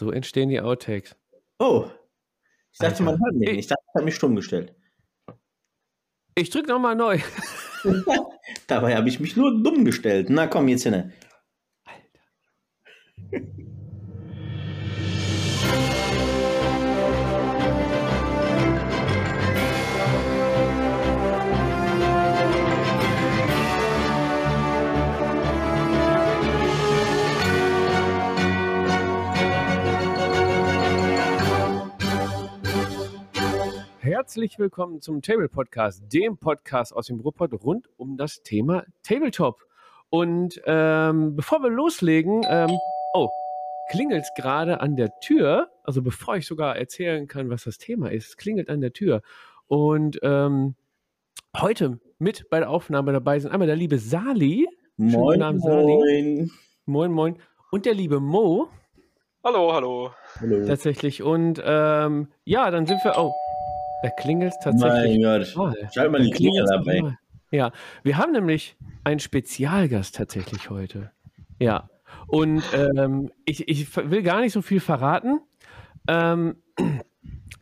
So entstehen die Outtakes. Oh, ich dachte, Alter. man hört nicht. Ich dachte, ich habe mich stumm gestellt. Ich drück nochmal neu. Dabei habe ich mich nur dumm gestellt. Na komm, jetzt hin. Herzlich willkommen zum Table Podcast, dem Podcast aus dem Ruhrpott rund um das Thema Tabletop. Und ähm, bevor wir loslegen, ähm, oh, klingelt es gerade an der Tür. Also bevor ich sogar erzählen kann, was das Thema ist, es klingelt an der Tür. Und ähm, heute mit bei der Aufnahme dabei sind einmal der liebe Sali. Schönen guten Moin, Sali. moin. Moin, moin. Und der liebe Mo Hallo, hallo. Hallo. tatsächlich. Und ähm, ja, dann sind wir. Oh, da klingelt es tatsächlich. Mein Gott. mal. Schalt mal die Klingel dabei. mal. Ja, wir haben nämlich einen Spezialgast tatsächlich heute. Ja, und ähm, ich, ich will gar nicht so viel verraten. Ähm,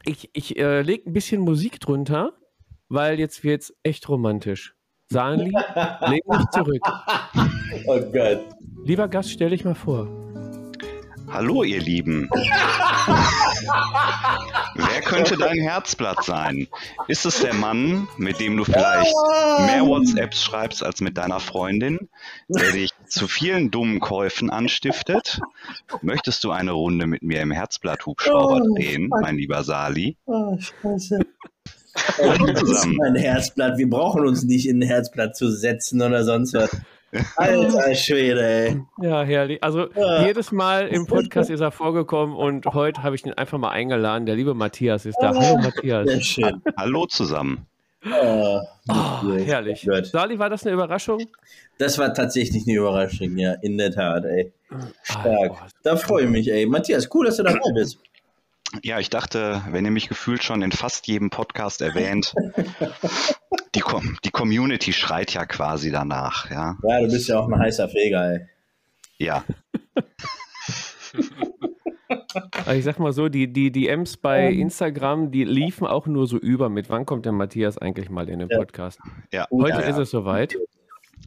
ich ich äh, lege ein bisschen Musik drunter, weil jetzt wird es echt romantisch. Sali, leg mich zurück. Oh Gott. Lieber Gast, stell dich mal vor. Hallo, ihr Lieben. Wer könnte dein Herzblatt sein? Ist es der Mann, mit dem du vielleicht mehr WhatsApps schreibst als mit deiner Freundin, der dich zu vielen dummen Käufen anstiftet? Möchtest du eine Runde mit mir im Herzblatt-Hubschrauber Oh, drehen, mein lieber Sali? Oh, scheiße. Das ist mein Herzblatt. Wir brauchen uns nicht in ein Herzblatt zu setzen oder sonst was. Alter Schwede, ey. Ja, herrlich. Also Ja. jedes Mal im Podcast ist er vorgekommen und heute habe ich ihn einfach mal eingeladen. Der liebe Matthias ist da. Hallo Matthias. Sehr schön. Hallo zusammen. Oh, Oh, herrlich. Gott. Sali, war das eine Überraschung? Das war tatsächlich eine Überraschung, ja, in der Tat, ey. Stark. Ah, Da freue ich mich, ey. Matthias, cool, dass du dabei bist. Ja, ich dachte, wenn ihr mich gefühlt schon in fast jedem Podcast erwähnt, die, Com die Community schreit ja quasi danach, ja. Ja, du bist ja auch ein heißer Feger, ey. Ja, Also ich sag mal so, die, die DMs bei Instagram, die liefen auch nur so über mit, wann kommt der Matthias eigentlich mal in den Ja. Podcast? ja. Heute Ja, ist es soweit.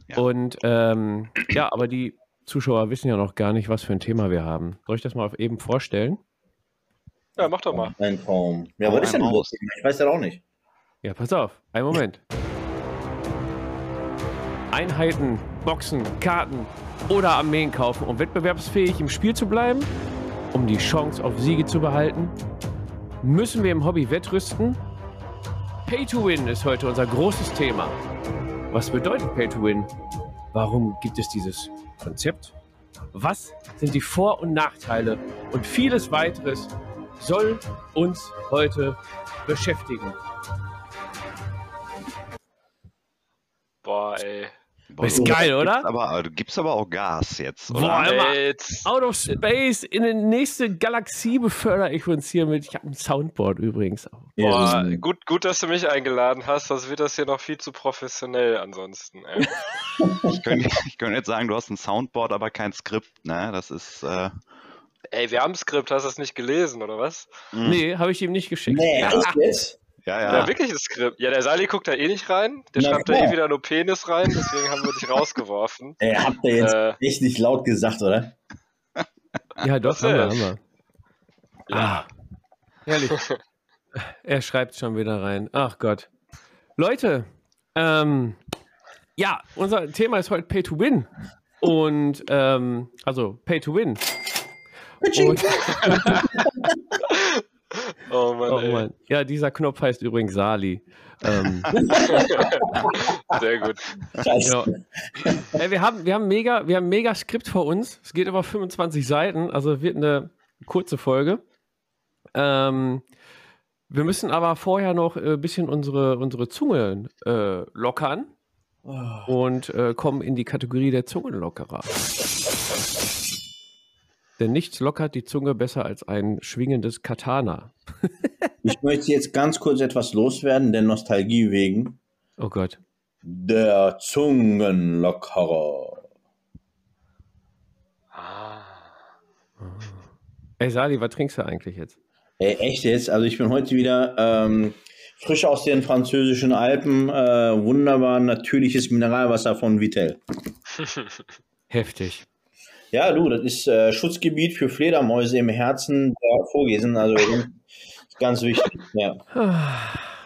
Ja. Und ähm, ja, aber die Zuschauer wissen ja noch gar nicht, was für ein Thema wir haben. Soll ich das mal eben vorstellen? Ja, mach doch mal. Ein Traum. Ja, was ist denn los? Ich weiß das auch nicht. Ja, pass auf, einen Moment. Einheiten, Boxen, Karten oder Armeen kaufen, um wettbewerbsfähig im Spiel zu bleiben, um die Chance auf Siege zu behalten? Müssen wir im Hobby wettrüsten? Pay to Win ist heute unser großes Thema. Was bedeutet Pay to Win? Warum gibt es dieses Konzept? Was sind die Vor- und Nachteile? Und vieles weiteres soll uns heute beschäftigen. Boah, ey. Boah, Ist geil, gibst oder? Aber, du gibst aber auch Gas jetzt, oder? Boah, ey jetzt, Out of Space in die nächste Galaxie befördere ich uns hier mit. Ich habe ein Soundboard übrigens auch. boah, Ja, gut, gut, dass du mich eingeladen hast, sonst wird das hier noch viel zu professionell ansonsten. Ey. Ich könnte ich könnte jetzt sagen, du hast ein Soundboard, aber kein Skript, ne? Das ist. Äh, ey, wir haben ein Skript, hast du es nicht gelesen, oder was? mh. Nee, habe ich ihm nicht geschickt. Nee, Ja. echt jetzt? Ja, Ja, ja. wirklich ein Skript. Ja, der Sali guckt da eh nicht rein. Der Na schreibt da eh wieder nur Penis rein, deswegen haben wir dich rausgeworfen. Ey, habt ihr jetzt Äh. echt nicht laut gesagt, oder? Ja, doch, haben wir, haben wir. Ah, herrlich. er schreibt schon wieder rein. Ach Gott. Leute, ähm, ja, unser Thema ist heute Pay to Win. Und, ähm, also Pay to Win. Oh Mann, oh. Mann. Ja, dieser Knopf heißt übrigens Sali. Ähm, Sehr gut. Ja. Ey, wir, haben, wir, haben mega, wir haben ein mega Skript vor uns. Es geht über 25 Seiten, also wird eine kurze Folge. Ähm, wir müssen aber vorher noch ein bisschen unsere, unsere Zunge äh, lockern und äh, kommen in die Kategorie der Zungenlockerer. Denn nichts lockert die Zunge besser als ein schwingendes Katana. Ich möchte jetzt ganz kurz etwas loswerden, der Nostalgie wegen. Oh Gott. Der Zungenlockerer. Ah. Ey, Sali, was trinkst du eigentlich jetzt? Ey, echt jetzt? Also ich bin heute wieder ähm, frisch aus den französischen Alpen. Äh, wunderbar natürliches Mineralwasser von Vitel. Heftig. Ja, du, das ist äh, Schutzgebiet für Fledermäuse im Herzen der Vogesen. Also ganz wichtig. Ja.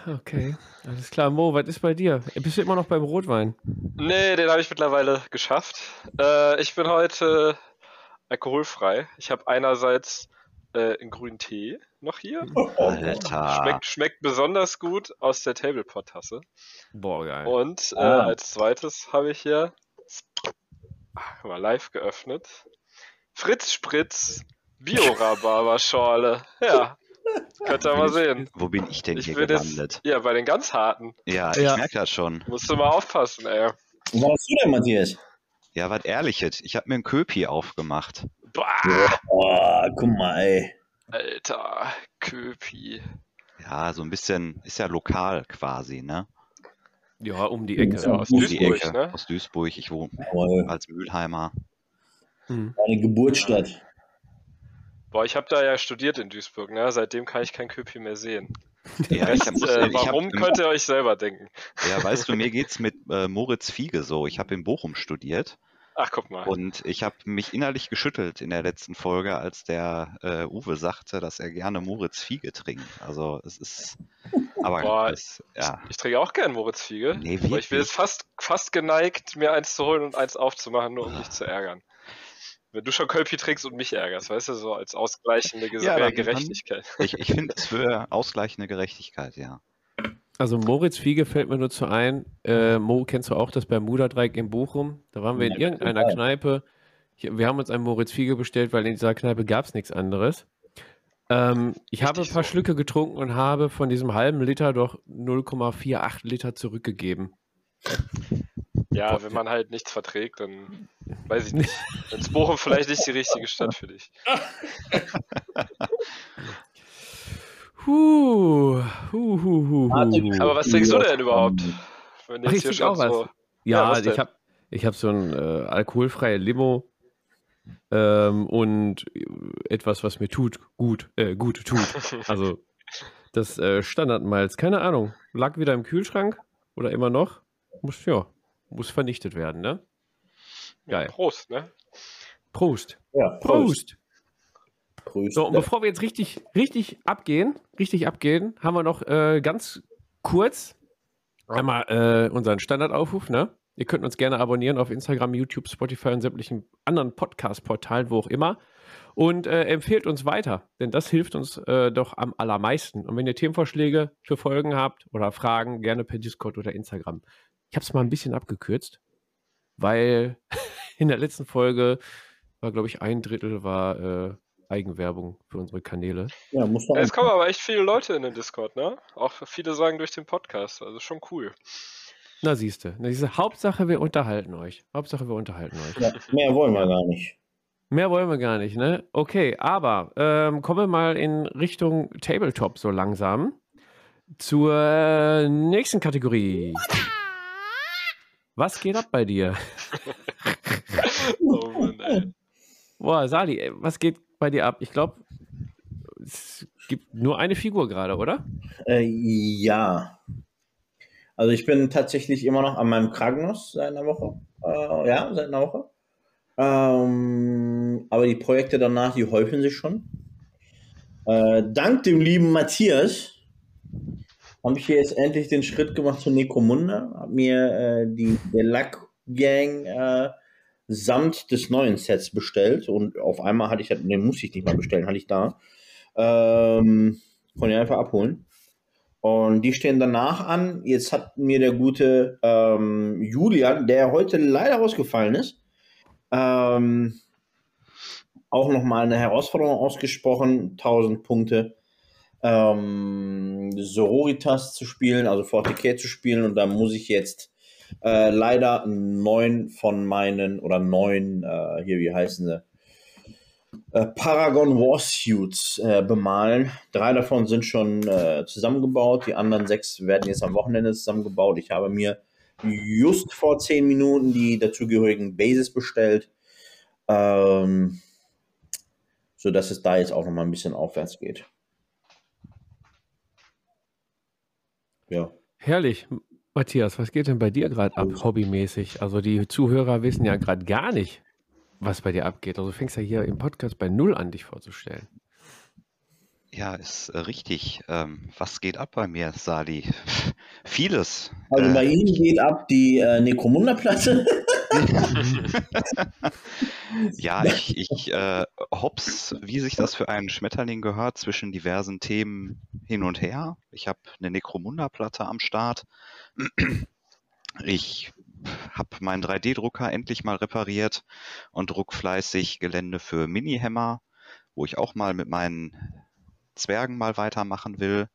Okay, alles klar. Mo, was ist bei dir? Bist du immer noch beim Rotwein? Nee, den habe ich mittlerweile geschafft. Äh, ich bin heute alkoholfrei. Ich habe einerseits äh, einen grünen Tee noch hier. Alter. Schmeckt, schmeckt besonders gut aus der Tablepot-Tasse. Boah, geil. Und äh, Ah. als zweites habe ich hier ah, mal live geöffnet. Fritz Spritz Bio-Rhabarber-Schorle. Ja, könnt ihr mal sehen. Wo bin ich denn Ich hier bin jetzt, gelandet? ja, bei den ganz harten. Ja, Ja. ich merke das schon. Musst du mal aufpassen, ey. Was hast du denn, Matthias? Ja, was ehrliches. Ich habe mir ein Köpi aufgemacht. Bah, Oh, guck mal, ey. Alter, Köpi. Ja, so ein bisschen, ist ja lokal quasi, ne? Ja, um die Ecke. Ja, aus Um Duisburg, die Ecke. ne? Aus Duisburg. Ich wohne Jawohl. als Mülheimer. Hm. Geburtsstadt. Boah, ich habe da ja studiert in Duisburg, ne? Seitdem kann ich kein Köpi mehr sehen. Ja, ich hab, Rest, ich äh, hab, warum könnt ihr euch selber denken? ja, weißt du, mir geht's mit äh, Moritz Fiege so. Ich habe in Bochum studiert Ach, guck mal. und ich habe mich innerlich geschüttelt in der letzten Folge, als der äh, Uwe sagte, dass er gerne Moritz Fiege trinkt. Also es ist, aber Boah, es, ja, Ich trinke auch gern Moritz Fiege. Nee, aber ich bin jetzt fast, fast geneigt, mir eins zu holen und eins aufzumachen, nur um Ah. dich zu ärgern. Wenn du schon Kölpi trinkst und mich ärgerst, weißt du, so als ausgleichende Ges Ja, äh, dann- Gerechtigkeit. ich, ich finde es für ausgleichende Gerechtigkeit, ja. Also Moritz Fiege fällt mir nur zu ein. Äh, Mo, kennst du auch das Bermuda-Dreieck in Bochum? Da waren wir in irgendeiner. Kneipe. Wir haben uns einen Moritz Fiege bestellt, weil in dieser Kneipe gab es nichts anderes. Ähm, ich habe ein paar so. Schlücke getrunken und habe von diesem halben Liter doch 0,48 Liter zurückgegeben. Ja, wenn man halt nichts verträgt, dann weiß ich nicht. Dann ist Bochum vielleicht nicht die richtige Stadt für dich. Huh, huh, huh, huh. Aber was trinkst du denn überhaupt? Wenn du Ach, jetzt ich hier auch was. so. Ja, Ja, was ich habe ich hab so ein äh, alkoholfreie Limo ähm, und äh, etwas, was mir tut, gut, äh, gut tut. Also das äh, Standardmalz, keine Ahnung, lag wieder im Kühlschrank oder immer noch. Muss, ja, muss vernichtet werden, ne? Geil. Prost, ne? Prost. Ja, Prost. Prost. So, und bevor wir jetzt richtig, richtig abgehen, richtig abgehen, haben wir noch äh, ganz kurz einmal äh, unseren Standardaufruf, ne? Ihr könnt uns gerne abonnieren auf Instagram, YouTube, Spotify und sämtlichen anderen Podcast-Portalen, wo auch immer. Und äh, empfehlt uns weiter, denn das hilft uns äh, doch am allermeisten. Und wenn ihr Themenvorschläge für Folgen habt oder Fragen, gerne per Discord oder Instagram. Ich habe es mal ein bisschen abgekürzt, weil in der letzten Folge war, glaube ich, ein Drittel war äh, Eigenwerbung für unsere Kanäle. ja, muss man es kommen aber echt viele Leute in den Discord, ne? Auch viele sagen durch den Podcast, also schon cool. Na siehste, na siehste, Hauptsache wir unterhalten euch. Hauptsache wir unterhalten euch. ja, mehr wollen wir gar nicht. Mehr wollen wir gar nicht, ne? Okay, aber ähm, kommen wir mal in Richtung Tabletop so langsam zur nächsten Kategorie. Was geht ab bei dir? Oh Mann, ey. Boah, Sali, was geht bei dir ab? Ich glaube, es gibt nur eine Figur gerade, oder? Äh, ja. Also ich bin tatsächlich immer noch an meinem Kragnos seit einer Woche. Äh, ja, seit einer Woche. Ähm, aber die Projekte danach, die häufen sich schon. Äh, dank dem lieben Matthias habe ich hier jetzt endlich den Schritt gemacht zu Necromunda. Habe mir äh, die Delac Gang äh, samt des neuen Sets bestellt und auf einmal hatte ich, den muss ich nicht mal bestellen, hatte ich da. Ähm, konnte ich einfach abholen. Und die stehen danach an. Jetzt hat mir der gute ähm, Julian, der heute leider rausgefallen ist, ähm, auch nochmal eine Herausforderung ausgesprochen, 1000 Punkte. Ähm, Sororitas zu spielen, also 40k zu spielen. Und da muss ich jetzt äh, leider neun von meinen, oder neun, äh, hier, wie heißen sie? Äh, Paragon Warsuits äh, bemalen. Drei davon sind schon äh, zusammengebaut, die anderen sechs werden jetzt am Wochenende zusammengebaut. Ich habe mir just vor zehn Minuten die dazugehörigen Bases bestellt, ähm, sodass es da jetzt auch noch mal ein bisschen aufwärts geht. Ja. Herrlich. Matthias, was geht denn bei dir gerade ab, hobbymäßig? Also die Zuhörer wissen ja gerade gar nicht, was bei dir abgeht. Also du fängst ja hier im Podcast bei Null an, dich vorzustellen. Ja, ist äh, richtig. Ähm, was geht ab bei mir, Sali? Vieles. Also Äh, bei Ihnen geht ab die äh, Necromunda-Platte. Ja, ich, ich äh, hops, wie sich das für einen Schmetterling gehört, zwischen diversen Themen hin und her. Ich habe eine Necromunda-Platte am Start. Ich habe meinen 3D-Drucker endlich mal repariert und druck fleißig Gelände für Mini-Hammer, wo ich auch mal mit meinen Zwergen mal weitermachen will.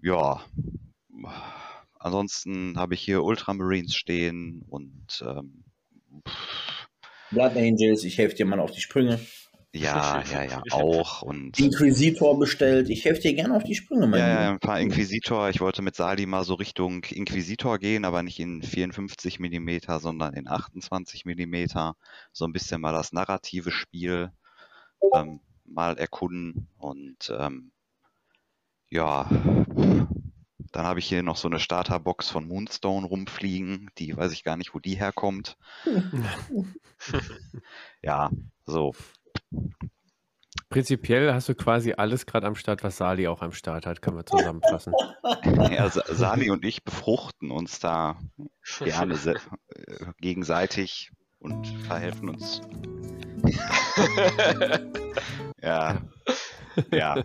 Ja, ansonsten habe ich hier Ultramarines stehen und ähm, Blood Angels, ich helfe dir mal auf die Sprünge. Ja, ja, ja, auch. Und Inquisitor bestellt, ich helfe dir gerne auf die Sprünge, mein ja, ja, ein paar Inquisitor. Ich wollte mit Sali mal so Richtung Inquisitor gehen, aber nicht in 54 mm, sondern in 28 mm. So ein bisschen mal das narrative Spiel ähm, mal erkunden. Und ähm, ja, dann habe ich hier noch so eine Starterbox von Moonstone rumfliegen. Die weiß ich gar nicht, wo die herkommt. Ja, so. Prinzipiell hast du quasi alles gerade am Start, was Sali auch am Start hat, kann man zusammenfassen. Ja, Sa- Sali und ich befruchten uns da gerne äh, gegenseitig und verhelfen uns. ja, ja,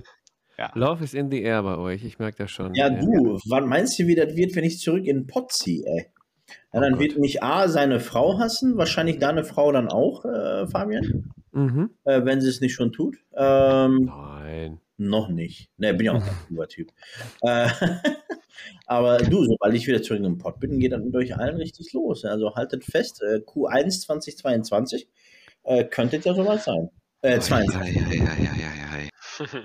Love is in the air bei euch, ich merke das schon. Ja, du, wann meinst du, wie das wird, wenn ich zurück in den Pott ziehe, ey? Ja, Oh dann Gott. wird mich A, seine Frau hassen, wahrscheinlich deine Frau dann auch, äh, Fabian, Mhm. äh, wenn sie es nicht schon tut. Ähm, Nein. noch nicht. Ne, bin ja auch ein cooler Typ. Äh, aber du, sobald ich wieder zurück im Pott bin, geht dann mit euch allen richtig los. Also haltet fest, äh, Q1 2022 äh, könnte ja sowas sein. Äh, 22. Ja, ja, ja, ja, ja, ja.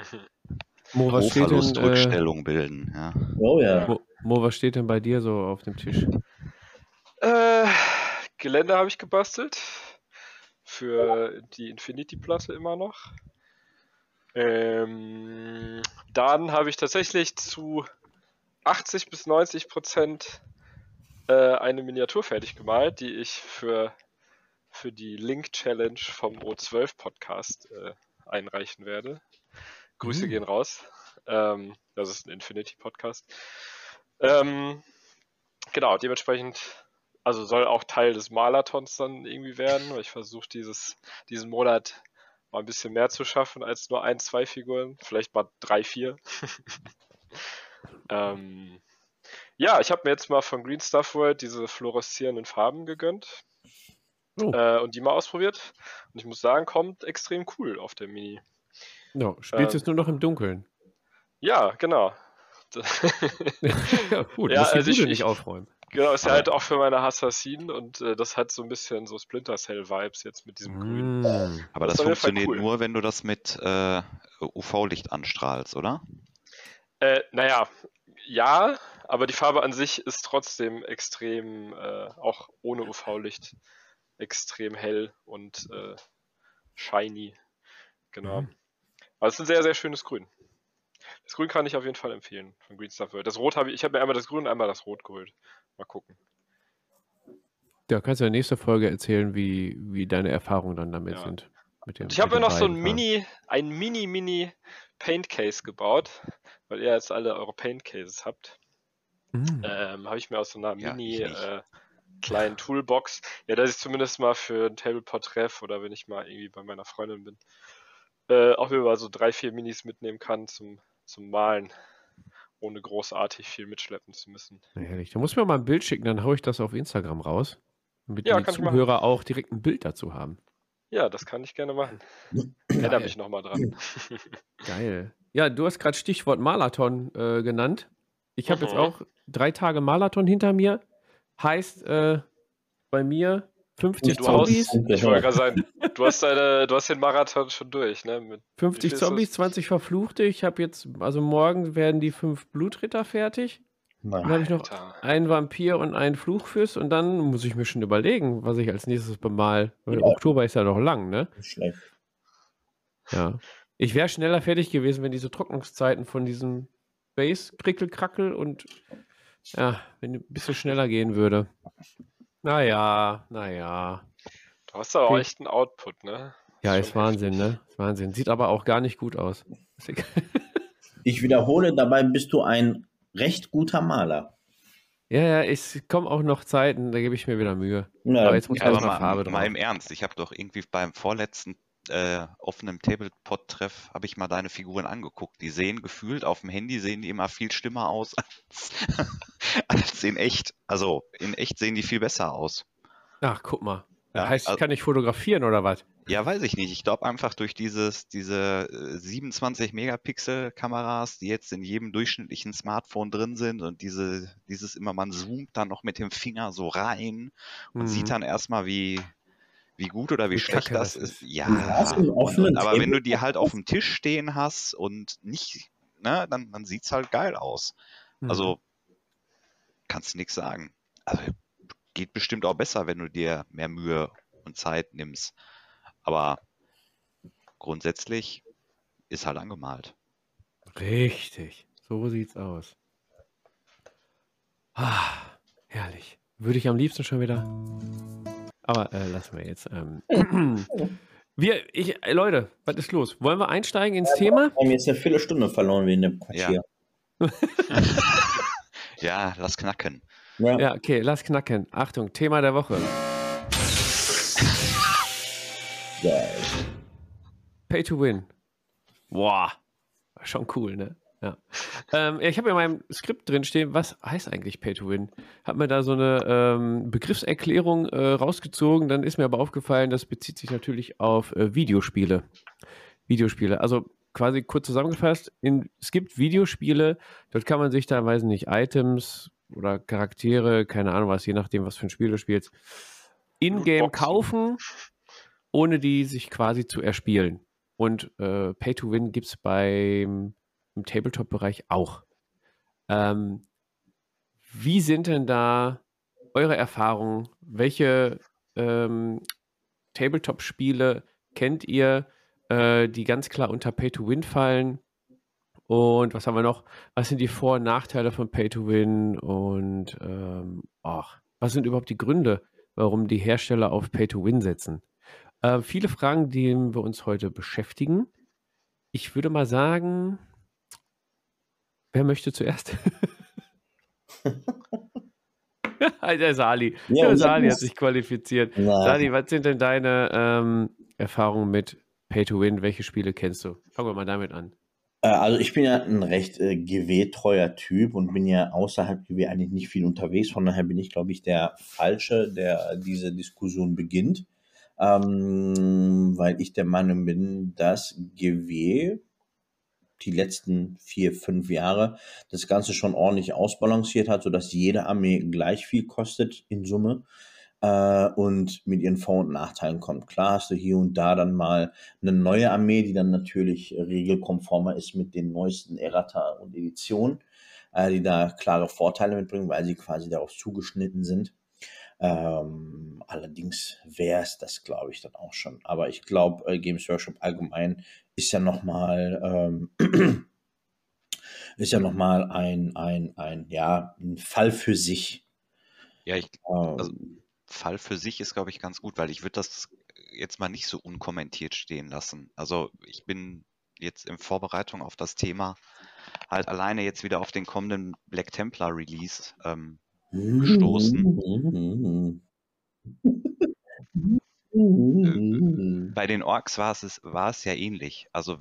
Mo, was steht denn, äh, Verlustrückstellung bilden. Ja. Oh ja. Mo, Mo, was steht denn bei dir so auf dem Tisch? Äh, Gelände habe ich gebastelt. Für die Infinity-Platte immer noch. Ähm, dann habe ich tatsächlich zu 80 bis 90 Prozent äh, eine Miniatur fertig gemalt, die ich für, für die Link-Challenge vom O12-Podcast äh, einreichen werde. Grüße Mhm. gehen raus. Ähm, das ist ein Infinity-Podcast. Ähm, genau, dementsprechend also soll auch Teil des Marathons dann irgendwie werden, weil ich versuche dieses, diesen Monat mal ein bisschen mehr zu schaffen als nur ein, zwei Figuren, vielleicht mal drei, vier. ähm, ja, ich habe mir jetzt mal von Green Stuff World diese fluoreszierenden Farben gegönnt Oh. äh, und die mal ausprobiert. Und ich muss sagen, kommt extrem cool auf der Mini. No, spielst Ähm. jetzt nur noch im Dunkeln. Ja, genau. ja, gut, Ja, also ich- nicht aufräumen. Genau, ist ja halt auch für meine Assassinen und äh, das hat so ein bisschen so Splinter Cell Vibes jetzt mit diesem Grün. Mm. Aber Das das, funktioniert cool. nur, wenn du das mit äh, UV-Licht anstrahlst, oder? Äh, naja, ja, aber die Farbe an sich ist trotzdem extrem, äh, auch ohne UV-Licht, extrem hell und äh, shiny. Genau. Mhm. Aber es ist ein sehr, sehr schönes Grün. Das Grün kann ich auf jeden Fall empfehlen von Green Stuff World. Das Rot habe ich, ich habe mir einmal das Grün und einmal das Rot geholt. Mal gucken. Da kannst du in der nächsten Folge erzählen, wie, wie deine Erfahrungen dann damit Ja. sind. Dem, ich habe mir noch so ein. Mini, ein Mini, Mini Paint Case gebaut, weil ihr jetzt alle eure Paint Cases habt. Mm. ähm, habe ich mir aus so einer Ja, mini äh, kleinen Toolbox, ja, dass ich zumindest mal für ein Tablepot treff oder wenn ich mal irgendwie bei meiner Freundin bin, äh, auch über so drei, vier Minis mitnehmen kann zum, zum Malen, ohne großartig viel mitschleppen zu müssen. Na, herrlich. Da muss mir mal ein Bild schicken, dann haue ich das auf Instagram raus. Damit Ja, die. Zuhörer auch direkt ein Bild dazu haben. Ja, das kann ich gerne machen. Erinnere mich nochmal dran. Geil. Ja, du hast gerade Stichwort Marathon äh, genannt. Ich habe jetzt Mhm. auch drei Tage Marathon hinter mir. Heißt äh, bei mir 50 Du Zombies, ich wollte gerade sagen, du hast, deine, du hast den Marathon schon durch, ne? Mit, 50 Wie viel ist Zombies, das? 20 Verfluchte. Ich habe jetzt, also morgen werden die fünf Blutritter fertig. Dann habe ich noch Alter. einen Vampir und einen Fluchfürst und dann muss ich mir schon überlegen, was ich als nächstes bemal. Weil Ja. Oktober ist ja noch lang, ne? Schlecht. Ja. Ich wäre schneller fertig gewesen, wenn diese Trocknungszeiten von diesem Base krickel krackel und ja, wenn ein bisschen schneller gehen würde. Naja, naja. Du hast aber auch echt einen Output, ne? Ja, schon ist Wahnsinn, ne? Ist Wahnsinn. Sieht aber auch gar nicht gut aus. Ist egal. Ich wiederhole, dabei bist du ein recht guter Maler. Ja, ja, es kommen auch noch Zeiten, da gebe ich mir wieder Mühe. Ja, Aber jetzt muss Ja, aber erstmal mal, Farbe mal drauf. im Ernst, ich habe doch irgendwie beim vorletzten äh, offenen Tablepot-Treff habe ich mal deine Figuren angeguckt. Die sehen gefühlt auf dem Handy sehen die immer viel schlimmer aus als, als in echt. Also in echt sehen die viel besser aus. Ach, guck mal. Ja, heißt, ich also- kann nicht fotografieren oder was? Ja, weiß ich nicht. Ich glaube einfach durch dieses, diese äh, 27 Megapixel Kameras, die jetzt in jedem durchschnittlichen Smartphone drin sind und diese, dieses immer, man zoomt dann noch mit dem Finger so rein und Mhm. sieht dann erstmal, wie, wie gut oder wie, Wie schlecht kacke das ist. ist. Ja, offenen aber wenn du die halt auf dem Tisch stehen hast und nicht, ne, dann, dann sieht's halt geil aus. Mhm. Also kannst du nichts sagen. Also geht bestimmt auch besser, wenn du dir mehr Mühe und Zeit nimmst. Aber grundsätzlich ist halt angemalt. Richtig. So sieht's aus. Ah, herrlich. Würde ich am liebsten schon wieder. Aber äh, lassen wir jetzt. Ähm. Wir, ich, äh, Leute, was ist los? Wollen wir einsteigen ins Thema? Wir haben jetzt eine Viertelstunde verloren wie in dem Quatsch Ja. Ja, lass knacken. Ja. Ja, okay, lass knacken. Achtung, Thema der Woche. Geil. Pay to win. Boah, schon cool, ne? Ja. Ähm, ich habe in meinem Skript drin stehen, was heißt eigentlich Pay to Win? Hab mir da so eine ähm, Begriffserklärung äh, rausgezogen, dann ist mir aber aufgefallen, das bezieht sich natürlich auf äh, Videospiele. Videospiele. Also quasi kurz zusammengefasst, in, es gibt Videospiele, dort kann man sich da, weiß nicht, Items oder Charaktere, keine Ahnung was, je nachdem, was für ein Spiel du spielst, in-game kaufen, ohne die sich quasi zu erspielen. Und äh, Pay to Win gibt es beim im Tabletop-Bereich auch. Ähm, wie sind denn da eure Erfahrungen? Welche ähm, Tabletop-Spiele kennt ihr, äh, die ganz klar unter Pay to Win fallen? Und was haben wir noch? Was sind die Vor- und Nachteile von Pay to Win? Und ähm, ach, was sind überhaupt die Gründe, warum die Hersteller auf Pay to Win setzen? Äh, viele Fragen, die wir uns heute beschäftigen. Ich würde mal sagen, wer möchte zuerst? Der Sali. Ja, Der Sali hat sich qualifiziert. Na, Sali, was sind denn deine ähm, Erfahrungen mit Pay to Win? Welche Spiele kennst du? Fangen wir mal damit an. äh, also ich bin ja ein recht äh, GW-treuer Typ und bin ja außerhalb GW eigentlich nicht viel unterwegs. Von daher bin ich, glaube ich, der Falsche, der diese Diskussion beginnt. Ähm, weil ich der Meinung bin, dass GW die letzten vier, fünf Jahre das Ganze schon ordentlich ausbalanciert hat, sodass jede Armee gleich viel kostet in Summe äh, und mit ihren Vor- und Nachteilen kommt. Klar hast du hier und da dann mal eine neue Armee, die dann natürlich regelkonformer ist mit den neuesten Errata und Editionen, äh, die da klare Vorteile mitbringen, weil sie quasi darauf zugeschnitten sind. Ähm, allerdings wäre es das, glaube ich, dann auch schon. Aber ich glaube, äh, Games Workshop allgemein ist ja nochmal ähm, ist ja noch mal ein, ein, ein, ja, ein Fall für sich. Ja, ich, Ähm, Also- Fall für sich ist, glaube ich, ganz gut, weil ich würde das jetzt mal nicht so unkommentiert stehen lassen. Also ich bin jetzt in Vorbereitung auf das Thema halt alleine jetzt wieder auf den kommenden Black Templar Release ähm, gestoßen. Bei den Orks war es, war es ja ähnlich. Also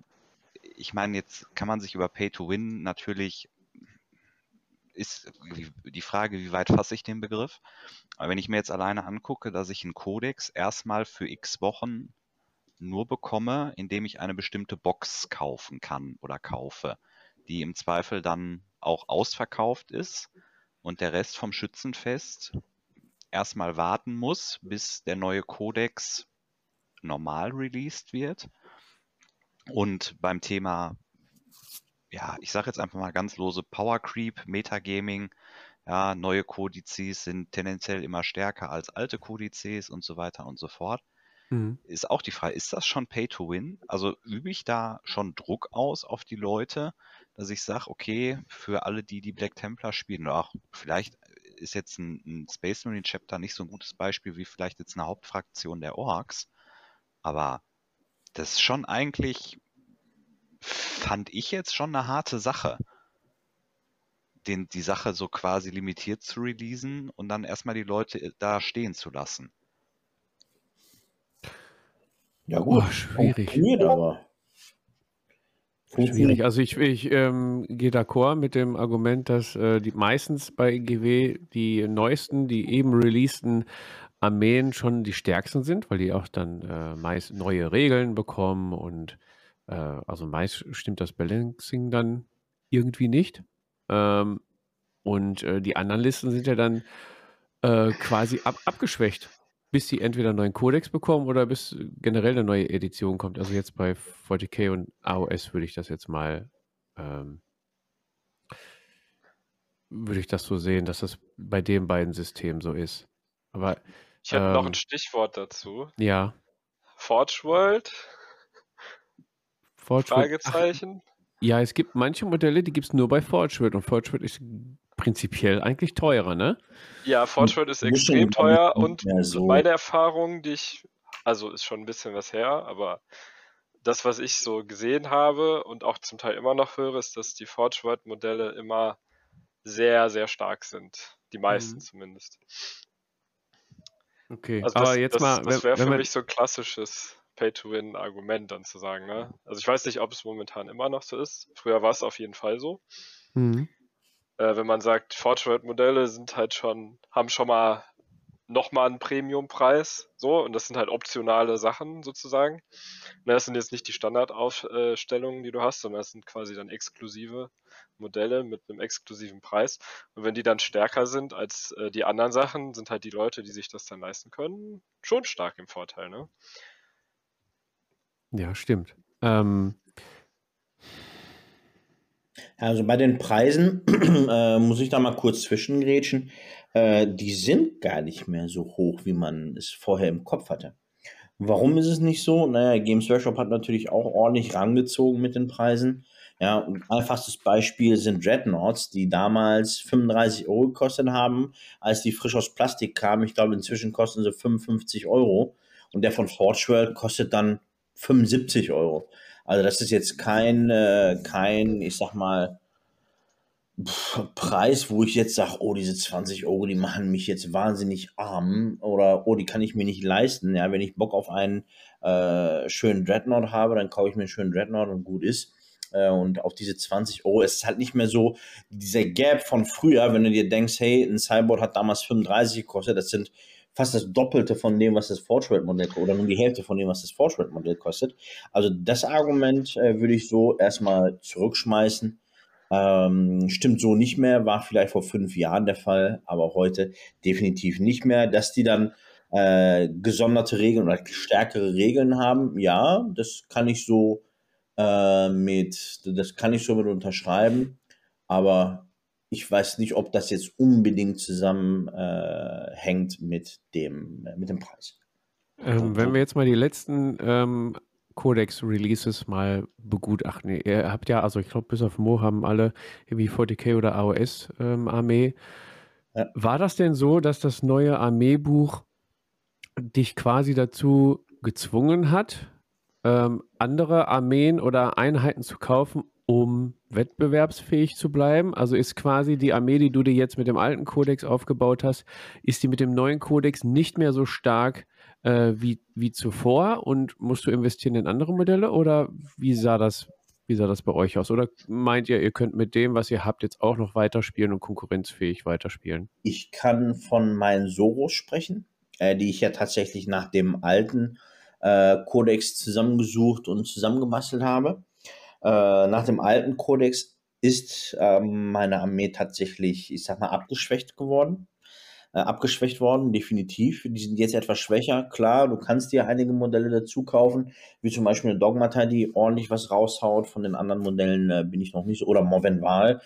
ich meine, jetzt kann man sich über Pay to Win natürlich ist die Frage, wie weit fasse ich den Begriff? Aber wenn ich mir jetzt alleine angucke, dass ich einen Codex erstmal für x Wochen nur bekomme, indem ich eine bestimmte Box kaufen kann oder kaufe, die im Zweifel dann auch ausverkauft ist und der Rest vom Schützenfest erstmal warten muss, bis der neue Codex normal released wird. Und beim Thema, ja, ich sage jetzt einfach mal ganz lose Power Creep, Metagaming, ja, neue Kodizes sind tendenziell immer stärker als alte Kodizes und so weiter und so fort. Mhm. Ist auch die Frage, ist das schon Pay to Win? Also übe ich da schon Druck aus auf die Leute, dass ich sage, okay, für alle, die die Black Templar spielen, auch vielleicht ist jetzt ein, ein Space Marine Chapter nicht so ein gutes Beispiel wie vielleicht jetzt eine Hauptfraktion der Orks, aber das ist schon eigentlich, fand ich jetzt schon eine harte Sache den, die Sache so quasi limitiert zu releasen und dann erstmal die Leute da stehen zu lassen. Ja gut, oh, schwierig. aber. Schwierig. Also ich, ich ähm, gehe d'accord mit dem Argument, dass äh, die meistens bei GW die neuesten, die eben releaseden Armeen schon die stärksten sind, weil die auch dann äh, meist neue Regeln bekommen und äh, also meist stimmt das Balancing dann irgendwie nicht. Ähm, und äh, die anderen Listen sind ja dann äh, quasi ab, abgeschwächt, bis sie entweder einen neuen Codex bekommen oder bis generell eine neue Edition kommt. Also jetzt bei 40k und AOS würde ich das jetzt mal, ähm, würde ich das so sehen, dass das bei den beiden Systemen so ist. Aber ich habe ähm, noch ein Stichwort dazu. Ja. Forge World. Forge Fragezeichen. Ach, ja, es gibt manche Modelle, die gibt es nur bei ForgeWorld und ForgeWorld ist prinzipiell eigentlich teurer, ne? Ja, ForgeWorld ist extrem teuer und so. meine Erfahrung, die ich, also ist schon ein bisschen was her, aber das, was ich so gesehen habe und auch zum Teil immer noch höre, ist, dass die ForgeWorld-Modelle immer sehr, sehr stark sind. Die meisten mhm. zumindest. Okay, also das, aber jetzt das, mal. Das wäre für man... mich so ein klassisches Pay-to-Win-Argument dann zu sagen. Ne? Also ich weiß nicht, ob es momentan immer noch so ist. Früher war es auf jeden Fall so. Mhm. Äh, wenn man sagt, Fortschritt-Modelle sind halt schon, haben schon mal nochmal einen Premium-Preis, so, und das sind halt optionale Sachen sozusagen. Ne, das sind jetzt nicht die Standardaufstellungen, die du hast, sondern das sind quasi dann exklusive Modelle mit einem exklusiven Preis. Und wenn die dann stärker sind als äh, die anderen Sachen, sind halt die Leute, die sich das dann leisten können, schon stark im Vorteil, ne? Ja, stimmt. Ähm, also bei den Preisen äh, muss ich da mal kurz zwischengrätschen. Äh, die sind gar nicht mehr so hoch, wie man es vorher im Kopf hatte. Warum ist es nicht so? Naja, Games Workshop hat natürlich auch ordentlich rangezogen mit den Preisen. Ja, ein einfachstes Beispiel sind Dreadnoughts, die damals 35 Euro gekostet haben, als die frisch aus Plastik kamen. Ich glaube, inzwischen kosten sie 55 Euro. Und der von Forge World kostet dann 75 Euro. Also das ist jetzt kein, äh, kein, ich sag mal, Preis, wo ich jetzt sage, oh, diese 20 Euro, die machen mich jetzt wahnsinnig arm oder oh, die kann ich mir nicht leisten. Ja, wenn ich Bock auf einen äh, schönen Dreadnought habe, dann kaufe ich mir einen schönen Dreadnought und gut ist. Äh, und auf diese 20 Euro es ist halt nicht mehr so dieser Gap von früher, wenn du dir denkst, hey, ein Cyborg hat damals 35 gekostet, das sind fast das Doppelte von dem, was das Fortschritt-Modell oder nur die Hälfte von dem, was das Fortschritt-Modell kostet. Also das Argument äh, würde ich so erstmal zurückschmeißen. Ähm, stimmt so nicht mehr, war vielleicht vor fünf Jahren der Fall, aber heute definitiv nicht mehr. Dass die dann äh, gesonderte Regeln oder stärkere Regeln haben, ja, das kann ich so äh, mit, das kann ich so mit unterschreiben. Aber ich weiß nicht, ob das jetzt unbedingt zusammenhängt äh, mit, dem, äh, mit dem Preis. Ähm, wenn wir jetzt mal die letzten ähm, Codex-Releases mal begutachten. Ihr habt ja, also ich glaube, bis auf Mo haben alle irgendwie 40k oder AOS-Armee. Ähm, ja. War das denn so, dass das neue Armeebuch dich quasi dazu gezwungen hat, ähm, andere Armeen oder Einheiten zu kaufen, um wettbewerbsfähig zu bleiben? Also ist quasi die Armee, die du dir jetzt mit dem alten Kodex aufgebaut hast, ist die mit dem neuen Kodex nicht mehr so stark äh, wie, wie zuvor und musst du investieren in andere Modelle oder wie sah das wie sah das bei euch aus? Oder meint ihr, ihr könnt mit dem, was ihr habt, jetzt auch noch weiterspielen und konkurrenzfähig weiterspielen? Ich kann von meinen Soros sprechen, äh, die ich ja tatsächlich nach dem alten äh, Kodex zusammengesucht und zusammengebastelt habe. Äh, nach dem alten Kodex ist ähm, meine Armee tatsächlich, ich sag mal, abgeschwächt geworden. äh, abgeschwächt worden, definitiv. Die sind jetzt etwas schwächer. Klar, du kannst dir einige Modelle dazu kaufen, wie zum Beispiel eine Dogmata, die ordentlich was raushaut. Von den anderen Modellen äh, bin ich noch nicht so. Oder Movenval,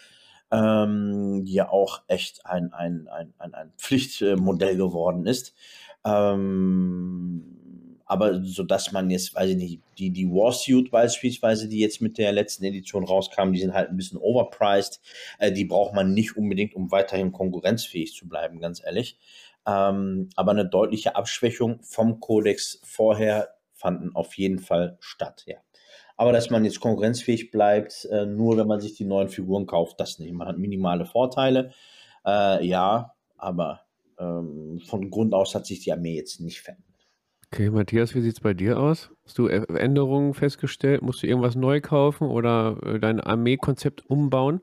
ähm, die ja auch echt ein, ein, ein, ein, ein Pflichtmodell geworden ist. Ähm, aber so dass man jetzt, weiß ich nicht, die, die Warsuit beispielsweise, die jetzt mit der letzten Edition rauskam, die sind halt ein bisschen overpriced. Äh, die braucht man nicht unbedingt, um weiterhin konkurrenzfähig zu bleiben, ganz ehrlich. Ähm, aber eine deutliche Abschwächung vom Codex vorher fanden auf jeden Fall statt, ja. Aber dass man jetzt konkurrenzfähig bleibt, äh, nur wenn man sich die neuen Figuren kauft, das nicht. Man hat minimale Vorteile, äh, ja, aber ähm, von Grund aus hat sich die Armee jetzt nicht verändert. Okay, Matthias, wie sieht es bei dir aus? Hast du Änderungen festgestellt? Musst du irgendwas neu kaufen oder äh, dein Armeekonzept umbauen?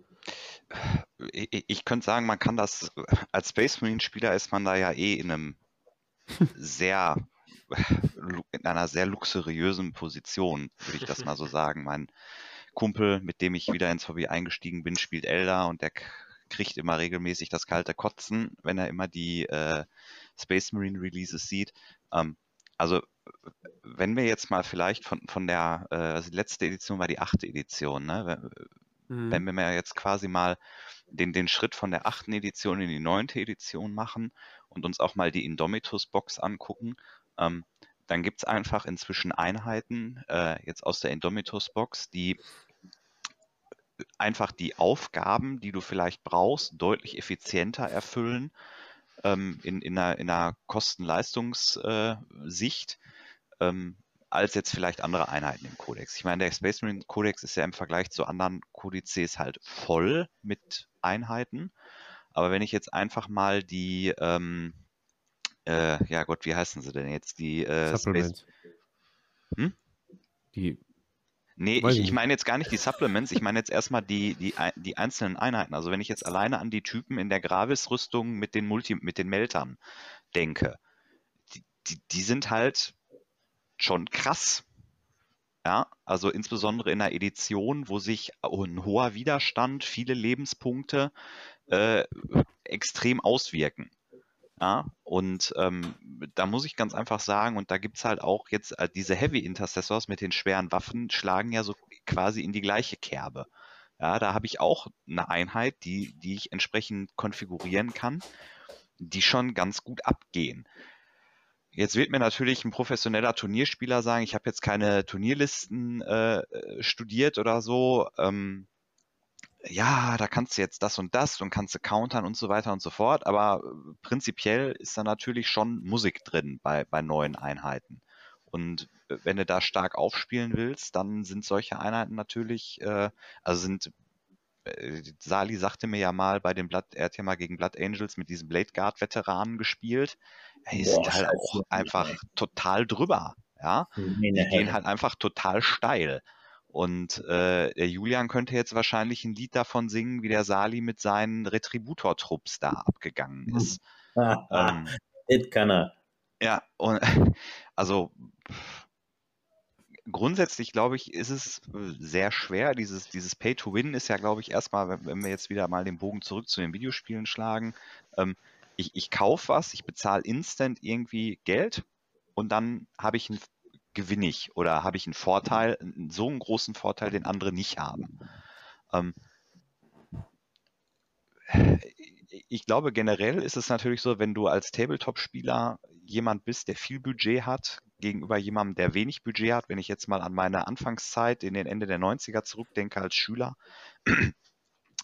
Ich, ich könnte sagen, man kann das, als Space Marine-Spieler ist man da ja eh in einem sehr, in einer sehr luxuriösen Position, würde ich das mal so sagen. Mein Kumpel, mit dem ich wieder ins Hobby eingestiegen bin, spielt Elder und der kriegt immer regelmäßig das kalte Kotzen, wenn er immer die äh, Space Marine Releases sieht. Ähm, also wenn wir jetzt mal vielleicht von, von der, äh, also die letzte Edition war die achte Edition, ne? Wenn, mhm. wenn wir jetzt quasi mal den, den Schritt von der achten Edition in die neunte Edition machen und uns auch mal die Indomitus-Box angucken, ähm, dann gibt es einfach inzwischen Einheiten, äh, jetzt aus der Indomitus-Box, die einfach die Aufgaben, die du vielleicht brauchst, deutlich effizienter erfüllen ähm, in, in einer, in einer Kosten-Leistungs-Sicht äh, ähm, als jetzt vielleicht andere Einheiten im Codex. Ich meine, der Space Marine Codex ist ja im Vergleich zu anderen Kodizes halt voll mit Einheiten. Aber wenn ich jetzt einfach mal die, ähm, äh, ja Gott, wie heißen sie denn jetzt? Die äh, Space. Hm? Die Nee, ich, ich meine jetzt gar nicht die Supplements, ich meine jetzt erstmal die, die, die einzelnen Einheiten. Also wenn ich jetzt alleine an die Typen in der Gravis-Rüstung mit den Multi, mit den Meltern denke, die, die, die sind halt schon krass. Ja, also insbesondere in einer Edition, wo sich ein hoher Widerstand, viele Lebenspunkte äh, extrem auswirken. Ja, und ähm, da muss ich ganz einfach sagen, und da gibt es halt auch jetzt äh, diese Heavy Intercessors mit den schweren Waffen, schlagen ja so quasi in die gleiche Kerbe. Ja, da habe ich auch eine Einheit, die, die ich entsprechend konfigurieren kann, die schon ganz gut abgehen. Jetzt wird mir natürlich ein professioneller Turnierspieler sagen, ich habe jetzt keine Turnierlisten äh, äh studiert oder so. Ähm, ja, da kannst du jetzt das und das und kannst du countern und so weiter und so fort. Aber äh, prinzipiell ist da natürlich schon Musik drin bei, bei neuen Einheiten. Und äh, wenn du da stark aufspielen willst, dann sind solche Einheiten natürlich, äh, also sind, äh, Sali sagte mir ja mal bei den Blood, er hat ja mal gegen Blood Angels mit diesen Blade Guard Veteranen gespielt. Die sind halt auch einfach total drüber. Ja, die gehen halt einfach total steil. Und äh, der Julian könnte jetzt wahrscheinlich ein Lied davon singen, wie der Sali mit seinen Retributor-Trupps da abgegangen hm. ist. ähm, das kann er. Ja, und also grundsätzlich glaube ich, ist es sehr schwer. Dieses, dieses Pay to Win ist ja, glaube ich, erstmal, wenn, wenn, wir jetzt wieder mal den Bogen zurück zu den Videospielen schlagen. Ähm, ich, ich kaufe was, ich bezahle instant irgendwie Geld und dann habe ich ein gewinne ich oder habe ich einen Vorteil, so einen großen Vorteil, den andere nicht haben. Ähm, ich glaube, generell ist es natürlich so, wenn du als Tabletop-Spieler jemand bist, der viel Budget hat, gegenüber jemandem, der wenig Budget hat, wenn ich jetzt mal an meine Anfangszeit in den Ende der 90er zurückdenke als Schüler,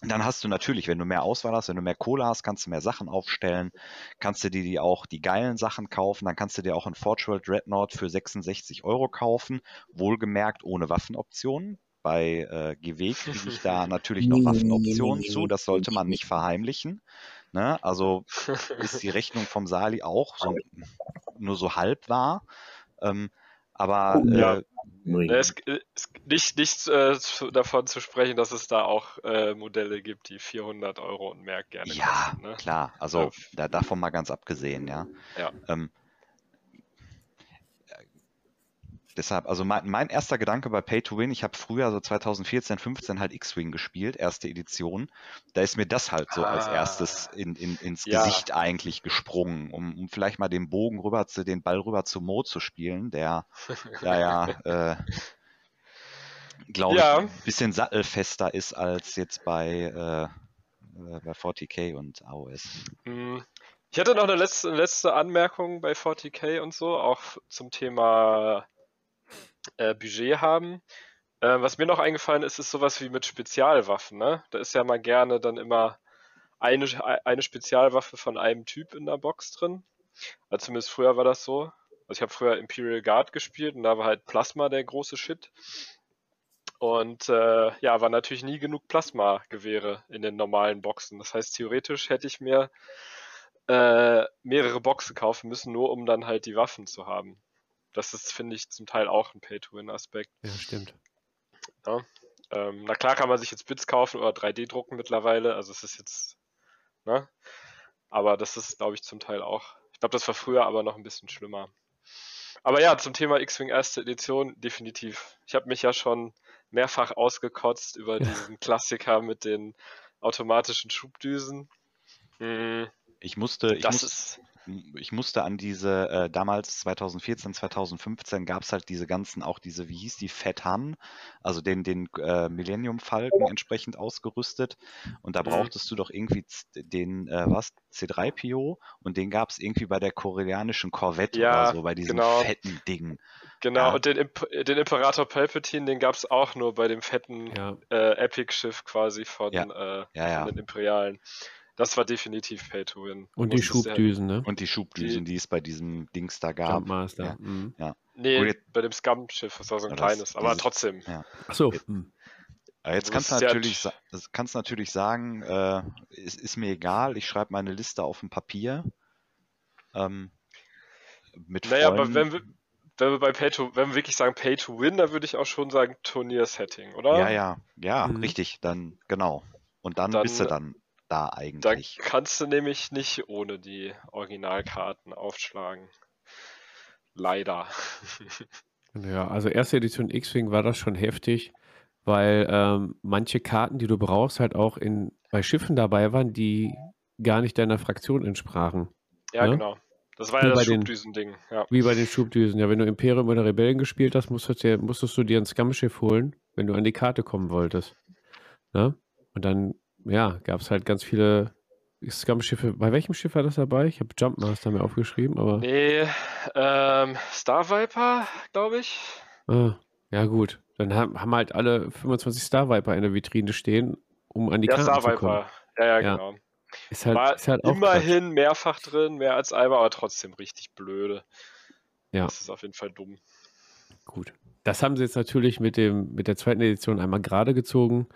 dann hast du natürlich, wenn du mehr Auswahl hast, wenn du mehr Kohle hast, kannst du mehr Sachen aufstellen, kannst du dir auch die geilen Sachen kaufen, dann kannst du dir auch ein Forge World Dreadnought für 66 Euro kaufen, wohlgemerkt ohne Waffenoptionen. Bei äh, GW kriege ich da natürlich noch Waffenoptionen zu, das sollte man nicht verheimlichen. Ne? Also ist die Rechnung vom Sali auch so, nur so halb wahr. Ähm, aber ja. äh, es ist nicht, nicht äh, davon zu sprechen, dass es da auch äh, Modelle gibt, die 400 Euro und mehr gerne ja, kosten. Ja, ne? klar. Also da, davon mal ganz abgesehen, ja. ja. Ähm, deshalb, also mein, mein erster Gedanke bei Pay to Win, ich habe früher so 2014, 15 halt X-Wing gespielt, erste Edition. Da ist mir das halt so als Ah. erstes in, in, ins Ja. Gesicht eigentlich gesprungen, um, um vielleicht mal den Bogen rüber zu, den Ball rüber zu Mo zu spielen, der ja ja, äh, glaube ich, Ja. ein bisschen sattelfester ist als jetzt bei, äh, äh, bei 40k und AOS. Hm. Ich hatte noch eine letzte, letzte Anmerkung bei 40k und so, auch zum Thema äh, Budget haben. Äh, was mir noch eingefallen ist, ist sowas wie mit Spezialwaffen. Ne? Da ist ja mal gerne dann immer eine, eine Spezialwaffe von einem Typ in der Box drin. Also zumindest früher war das so. Also ich habe früher Imperial Guard gespielt und da war halt Plasma der große Shit. Und äh, ja, war natürlich nie genug Plasma-Gewehre in den normalen Boxen. Das heißt, theoretisch hätte ich mir äh, mehrere Boxen kaufen müssen, nur um dann halt die Waffen zu haben. Das ist, finde ich, zum Teil auch ein Pay-to-Win-Aspekt. Ja, stimmt. Ähm, na klar kann man sich jetzt Bits kaufen oder 3D drucken mittlerweile, also es ist jetzt, ne? Aber das ist, glaube ich, zum Teil auch. Ich glaube, das war früher aber noch ein bisschen schlimmer. Aber ja, zum Thema X-Wing erste Edition, definitiv. Ich habe mich ja schon mehrfach ausgekotzt über Ja. diesen Klassiker mit den automatischen Schubdüsen. Hm, Ich musste, ich ist. Ich musste an diese, äh, damals 2014, 2015 gab es halt diese ganzen, auch diese, wie hieß die, Fat Han, also den, den äh, Millennium Falcon entsprechend ausgerüstet. Und da Mhm. brauchtest du doch irgendwie den, äh, was, C3PO und den gab es irgendwie bei der koreanischen Corvette Ja, oder so, bei diesem genau. fetten Ding. Genau, Ja. und den, Imp den Imperator Palpatine, den gab es auch nur bei dem fetten Ja, äh, Epic-Schiff quasi von, äh, von den Imperialen. Das war definitiv Pay to Win. Und die ja- Schubdüsen, ne? Und die Schubdüsen, die, es bei diesem Dings da gab. Jumpmaster. Ja. Mhm. Nee, Gut, jetzt- bei dem Scum-Schiff, das war so ein Ja, das- kleines, aber dieses- trotzdem. Ach so. Jetzt- hm. Aber jetzt kannst du ja- natürlich, kannst natürlich sagen, äh, es ist mir egal, ich schreibe meine Liste auf ein Papier. Ähm, mit Naja, aber Freunden. wenn wir, wenn wir bei Pay to, wenn wir wirklich sagen Pay to Win, dann würde ich auch schon sagen Turnier-Setting, oder? Ja, ja, ja, Mhm. richtig, dann, genau. Und dann, Dann- bist du dann da Dann eigentlich. kannst du nämlich nicht ohne die Originalkarten aufschlagen. Leider. Ja, also erste Edition X-Wing war das schon heftig, weil ähm, manche Karten, die du brauchst, halt auch in, bei Schiffen dabei waren, die gar nicht deiner Fraktion entsprachen. Ja, Ne? genau. Das war Wie ja das bei den- Schubdüsen-Ding. Ja. Wie bei den Schubdüsen. Ja, wenn du Imperium oder Rebellen gespielt hast, musstest, dir, musstest du dir ein Scum-Schiff holen, wenn du an die Karte kommen wolltest. Ne? Und dann, ja, gab es halt ganz viele Scum-Schiffe. Bei welchem Schiff war das dabei? Ich habe Jumpmaster mir aufgeschrieben, aber. Nee, ähm, Star Viper, glaube ich. Ah, ja, gut. Dann haben, haben halt alle 25 Star Viper in der Vitrine stehen, um an die Ja, Karten Star zu kommen. Viper. Ja, ja, Ja. genau. Ist halt, War ist halt immerhin mehrfach drin, mehr als einmal, aber trotzdem richtig blöde. Ja. Das ist auf jeden Fall dumm. Gut. Das haben sie jetzt natürlich mit, dem, mit der zweiten Edition einmal gerade gezogen.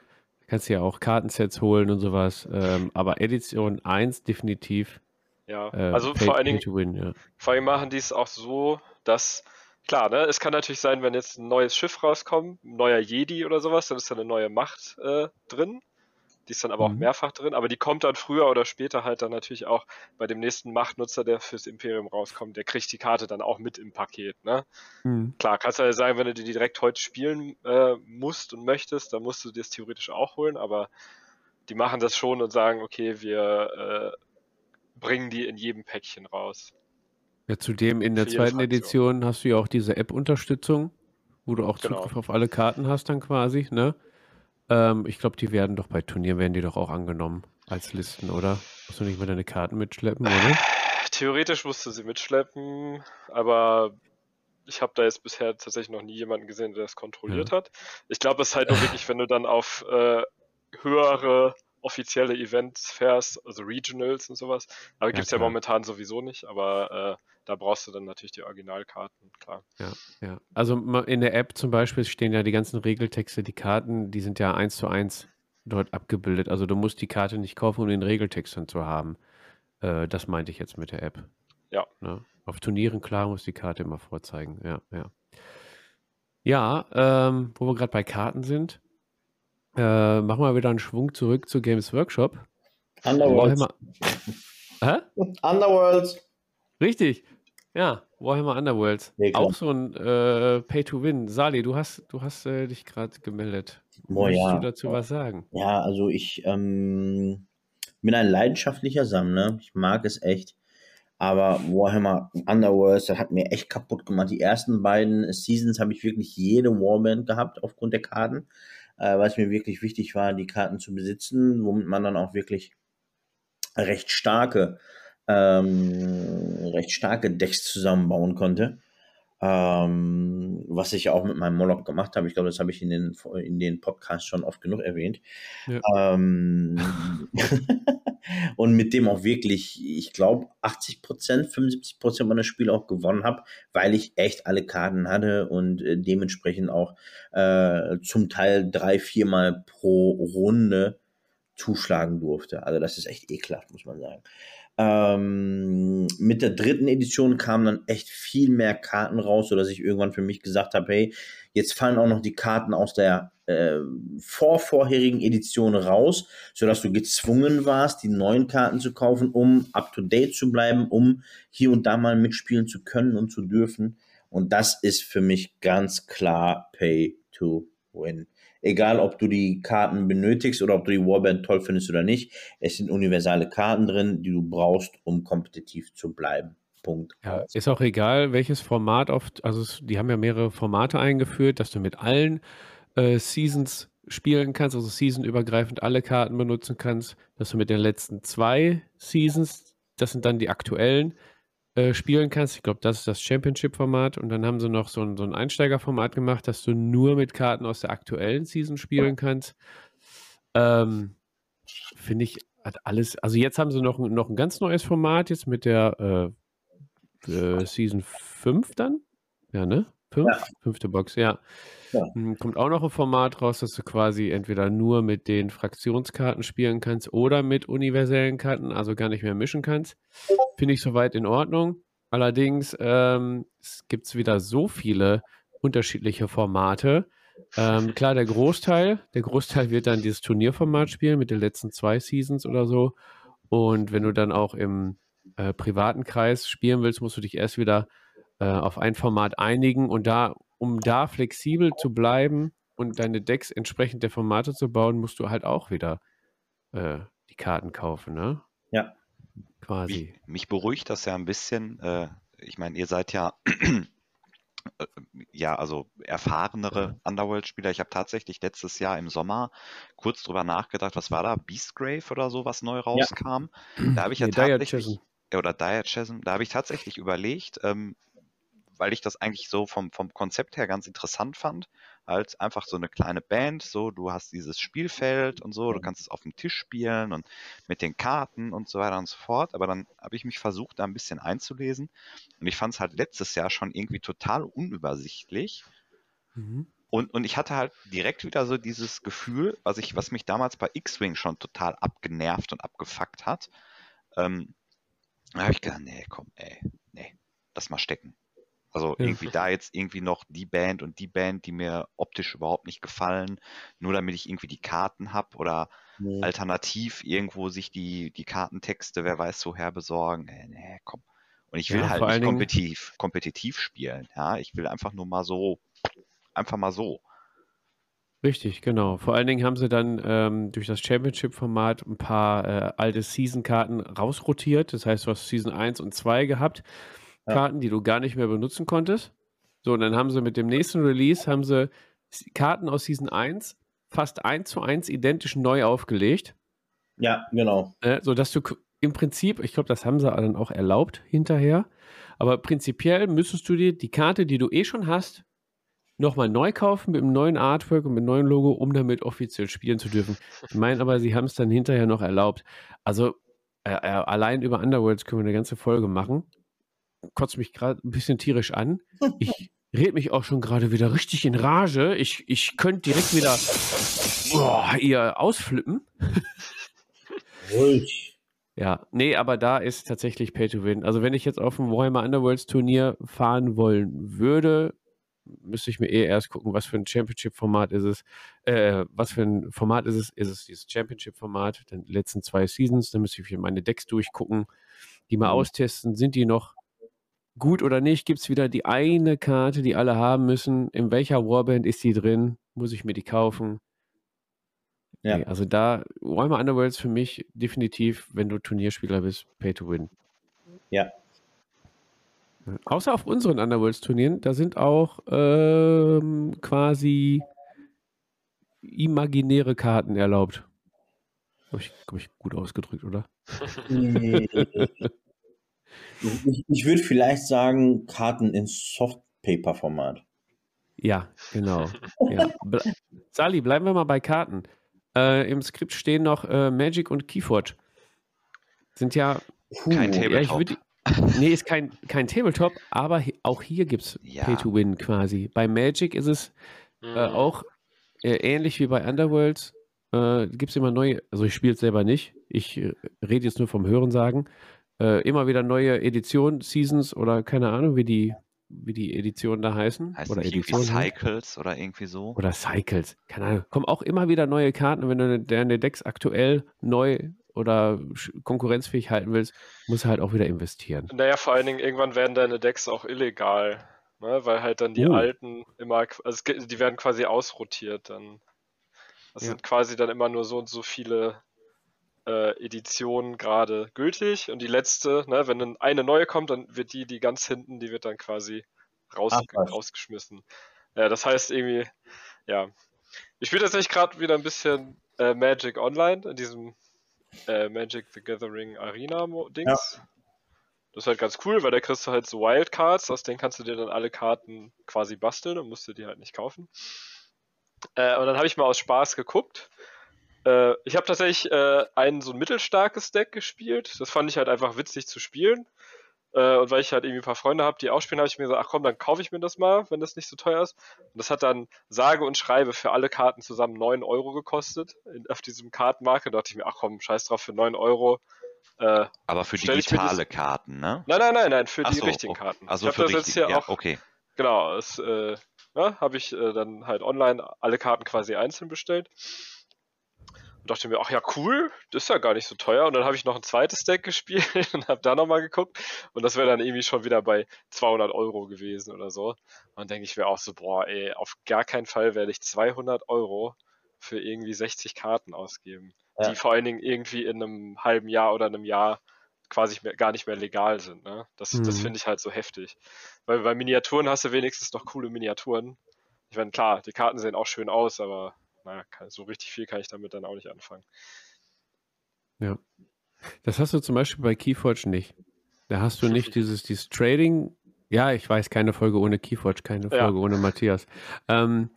Kannst du ja auch Kartensets holen und sowas. Ähm, aber Edition 1 definitiv. Ja, Äh, also vor allen Dingen, win, ja. vor allem machen die es auch so, dass, klar, ne, es kann natürlich sein, wenn jetzt ein neues Schiff rauskommt, ein neuer Jedi oder sowas, dann ist da eine neue Macht äh, drin. Die ist dann aber auch Mhm. mehrfach drin, aber die kommt dann früher oder später halt dann natürlich auch bei dem nächsten Machtnutzer, der fürs Imperium rauskommt, der kriegt die Karte dann auch mit im Paket, ne? Hm. Klar, kannst du ja sagen, wenn du die direkt heute spielen äh, musst und möchtest, dann musst du dir das theoretisch auch holen, aber die machen das schon und sagen, okay, wir äh, bringen die in jedem Päckchen raus. Ja, zudem in der zweiten Fraktion. Edition hast du ja auch diese App-Unterstützung, wo du auch Genau. Zugriff auf alle Karten hast dann quasi, ne? Ähm, ich glaube, die werden doch bei Turnieren werden die doch auch angenommen als Listen, oder? Musst du nicht mal deine Karten mitschleppen, oder? Theoretisch musst du sie mitschleppen, aber ich habe da jetzt bisher tatsächlich noch nie jemanden gesehen, der das kontrolliert hat. Ich glaube, es ist halt nur wirklich, wenn du dann auf äh, höhere offizielle Events fährst, also Regionals und sowas. Aber Ja, gibt's ja klar. momentan sowieso nicht, aber äh, da brauchst du dann natürlich die Originalkarten, klar. Ja. Also ma- in der App zum Beispiel stehen ja die ganzen Regeltexte, die Karten, die sind ja eins zu eins dort abgebildet. Also du musst die Karte nicht kaufen, um den Regeltext dann zu haben. Äh, das meinte ich jetzt mit der App. Ja. Ne? Auf Turnieren, klar, muss die Karte immer vorzeigen. Ja, ja. Ja, ähm, wo wir gerade bei Karten sind, äh, machen wir wieder einen Schwung zurück zu Games Workshop. Underworld. Warhammer. Hä? Underworld. Richtig. Ja, Warhammer Underworld. Ja, auch so ein äh, Pay-to-Win. Sali, du hast, du hast äh, dich gerade gemeldet. Boah, Möchtest ja. du dazu was sagen? Ja, also ich ähm, bin ein leidenschaftlicher Sammler. Ich mag es echt. Aber Warhammer Underworld, das hat mir echt kaputt gemacht. Die ersten beiden Seasons habe ich wirklich jede Warband gehabt aufgrund der Karten, äh, weil es mir wirklich wichtig war, die Karten zu besitzen, womit man dann auch wirklich recht starke, ähm, recht starke Decks zusammenbauen konnte. Ähm, was ich auch mit meinem Moloch gemacht habe. Ich glaube, das habe ich in den, in den Podcasts schon oft genug erwähnt. Ja. Ähm, und mit dem auch wirklich, ich glaube, 80 Prozent, 75 Prozent meiner Spiele auch gewonnen habe, weil ich echt alle Karten hatte und äh, dementsprechend auch äh, zum Teil drei, viermal pro Runde zuschlagen durfte. Also das ist echt ekelhaft, muss man sagen. Ähm, mit der dritten Edition kamen dann echt viel mehr Karten raus, sodass ich irgendwann für mich gesagt habe, hey, jetzt fallen auch noch die Karten aus der äh, vorvorherigen Edition raus, sodass du gezwungen warst, die neuen Karten zu kaufen, um up-to-date zu bleiben, um hier und da mal mitspielen zu können und zu dürfen. Und das ist für mich ganz klar Pay to Win. Egal, ob du die Karten benötigst oder ob du die Warband toll findest oder nicht. Es sind universale Karten drin, die du brauchst, um kompetitiv zu bleiben. Punkt. Ja, ist auch egal, welches Format oft, also die haben ja mehrere Formate eingeführt, dass du mit allen äh, Seasons spielen kannst, also seasonübergreifend alle Karten benutzen kannst, dass du mit den letzten zwei Seasons, das sind dann die aktuellen, äh, spielen kannst. Ich glaube, das ist das Championship-Format und dann haben sie noch so ein, so ein Einsteigerformat gemacht, dass du nur mit Karten aus der aktuellen Season spielen kannst. Ähm, Finde ich, hat alles, also jetzt haben sie noch, ein- noch ein ganz neues Format, jetzt mit der äh, äh, Season 5 dann. Ja, ne? Fünf? Ja. Fünfte Box, ja. Ja. Hm, Kommt auch noch ein Format raus, dass du quasi entweder nur mit den Fraktionskarten spielen kannst oder mit universellen Karten, also gar nicht mehr mischen kannst. Finde ich soweit in Ordnung. Allerdings ähm, gibt es wieder so viele unterschiedliche Formate. Ähm, klar, der Großteil, der Großteil wird dann dieses Turnierformat spielen mit den letzten zwei Seasons oder so. Und wenn du dann auch im äh, privaten Kreis spielen willst, musst du dich erst wieder äh, auf ein Format einigen und da, um da flexibel zu bleiben und deine Decks entsprechend der Formate zu bauen, musst du halt auch wieder äh, die Karten kaufen, ne? Ja. Quasi. Mich, mich beruhigt das ja ein bisschen. Äh, ich meine, ihr seid ja, äh, ja, also erfahrenere Underworld-Spieler. Ich habe tatsächlich letztes Jahr im Sommer kurz drüber nachgedacht, was war da? Beastgrave oder so, was neu rauskam. Da habe ich ja Nee, tatsächlich, ja, oder Dire Chasm, da habe ich tatsächlich überlegt, ähm, weil ich das eigentlich so vom, vom Konzept her ganz interessant fand, als einfach so eine kleine Band, so du hast dieses Spielfeld und so, du kannst es auf dem Tisch spielen und mit den Karten und so weiter und so fort, aber dann habe ich mich versucht, da ein bisschen einzulesen und ich fand es halt letztes Jahr schon irgendwie total unübersichtlich Mhm. und, und ich hatte halt direkt wieder so dieses Gefühl, was ich, was mich damals bei X-Wing schon total abgenervt und abgefuckt hat. Ähm, da habe ich gedacht, nee, komm, ey, nee, lass mal stecken. Also Ja. irgendwie da jetzt irgendwie noch die Band und die Band, die mir optisch überhaupt nicht gefallen, nur damit ich irgendwie die Karten habe oder Nee. alternativ irgendwo sich die, die Kartentexte, wer weiß, woher besorgen. Nee, nee, komm. Und ich will Ja, halt nicht kompetitiv, kompetitiv spielen. Ja, ich will einfach nur mal so, einfach mal so. Richtig, genau. Vor allen Dingen haben sie dann ähm, durch das Championship-Format ein paar äh, alte Season-Karten rausrotiert. Das heißt, du hast Season 1 und 2 gehabt. Ja. Karten, die du gar nicht mehr benutzen konntest. So, und dann haben sie mit dem nächsten Release haben sie Karten aus Season 1 fast eins zu eins identisch neu aufgelegt. Ja, genau. Äh, sodass du k- im Prinzip, ich glaube, das haben sie dann auch erlaubt hinterher, aber prinzipiell müsstest du dir die Karte, die du eh schon hast, nochmal neu kaufen mit einem neuen Artwork und mit einem neuen Logo, um damit offiziell spielen zu dürfen. Ich meine aber, sie haben es dann hinterher noch erlaubt. Also äh, äh, allein über Underworlds können wir eine ganze Folge machen. Kotzt mich gerade ein bisschen tierisch an. Ich red mich auch schon gerade wieder richtig in Rage. Ich, ich könnte direkt wieder boah, ihr ausflippen. Ruhig. Ja, nee, aber da ist tatsächlich Pay to Win. Also wenn ich jetzt auf ein Warhammer Underworlds Turnier fahren wollen würde, müsste ich mir eh erst gucken, was für ein Championship-Format ist es. Äh, was für ein Format ist es? Ist es dieses Championship-Format, den letzten zwei Seasons? Dann müsste ich mir meine Decks durchgucken, die mal Mhm. austesten. Sind die noch gut oder nicht, gibt es wieder die eine Karte, die alle haben müssen. In welcher Warband ist die drin? Muss ich mir die kaufen? Ja. Nee, also da, Warhammer Underworlds für mich definitiv, wenn du Turnierspieler bist, Pay to Win. Ja. Außer auf unseren Underworlds-Turnieren, da sind auch ähm, quasi imaginäre Karten erlaubt. Habe ich, glaub ich, gut ausgedrückt, oder? Ich ich würde vielleicht sagen, Karten in Softpaper-Format. Ja, genau. Ja. Sali, bleiben wir mal bei Karten. Äh, Im Skript stehen noch äh, Magic und Keyforge. Sind ja. Kein ja, ich Tabletop. würd, nee, ist kein, kein Tabletop, aber auch hier gibt es Ja. Pay to Win quasi. Bei Magic ist es äh, Mhm. auch äh, ähnlich wie bei Underworlds. Äh, gibt es immer neue, also ich spiele es selber nicht. Ich äh, rede jetzt nur vom Hörensagen. Äh, immer wieder neue Editionen, Seasons oder keine Ahnung, wie die, wie die Editionen da heißen. Heißt oder nicht irgendwie Editionen. halt. Cycles oder irgendwie so? Oder Cycles. Keine Ahnung. Kommen auch immer wieder neue Karten. Wenn du deine Decks aktuell neu oder konkurrenzfähig halten willst, musst du halt auch wieder investieren. Naja, vor allen Dingen, irgendwann werden deine Decks auch illegal. Ne? Weil halt dann die Oh. alten immer, also die werden quasi ausrotiert dann. Das Ja. sind quasi dann immer nur so und so viele äh, Editionen gerade gültig und die letzte, ne, wenn dann eine neue kommt, dann wird die, die ganz hinten, die wird dann quasi raus, Ach, rausgeschmissen. Ja, das heißt irgendwie, ja. Ich spiele tatsächlich gerade wieder ein bisschen äh, Magic Online in diesem äh, Magic the Gathering Arena Dings. Das ist halt ganz cool, weil da kriegst du halt so Wildcards, aus denen kannst du dir dann alle Karten quasi basteln und musst du die halt nicht kaufen. Äh, und dann habe ich mal aus Spaß geguckt. Äh, ich habe tatsächlich äh, ein so ein mittelstarkes Deck gespielt. Das fand ich halt einfach witzig zu spielen. Äh, und weil ich halt irgendwie ein paar Freunde habe, die auch spielen, habe ich mir gesagt, ach komm, dann kaufe ich mir das mal, wenn das nicht so teuer ist. Und das hat dann sage und schreibe für alle Karten zusammen 9 Euro gekostet in, auf diesem Kartenmarkt. Da dachte ich mir, ach komm, scheiß drauf, für 9 Euro. Äh, Aber für digitale Karten, ne? nein, nein, nein, nein, für Ach die so, richtigen okay. Karten. Also ich für das jetzt richtig. hier Ja, auch okay. Genau, es äh, ja, habe ich äh, dann halt online alle Karten quasi einzeln bestellt. Und dachte mir, ach ja, cool, das ist ja gar nicht so teuer. Und dann habe ich noch ein zweites Deck gespielt und habe da nochmal geguckt. Und das wäre dann irgendwie schon wieder bei 200 Euro gewesen oder so. Und dann denke ich mir auch so, boah, ey, auf gar keinen Fall werde ich 200 Euro für irgendwie 60 Karten ausgeben, Ja. die vor allen Dingen irgendwie in einem halben Jahr oder einem Jahr quasi mehr, gar nicht mehr legal sind. Ne? Das, das Mhm. finde ich halt so heftig. Weil bei Miniaturen hast du wenigstens noch coole Miniaturen. Ich meine, klar, die Karten sehen auch schön aus, aber naja, so richtig viel kann ich damit dann auch nicht anfangen. Das hast du zum Beispiel bei Keyforge nicht. Da hast du nicht dieses, dieses Trading. Ja, ich weiß, keine Folge ohne Keyforge, keine Ja. Folge ohne Matthias. Ähm,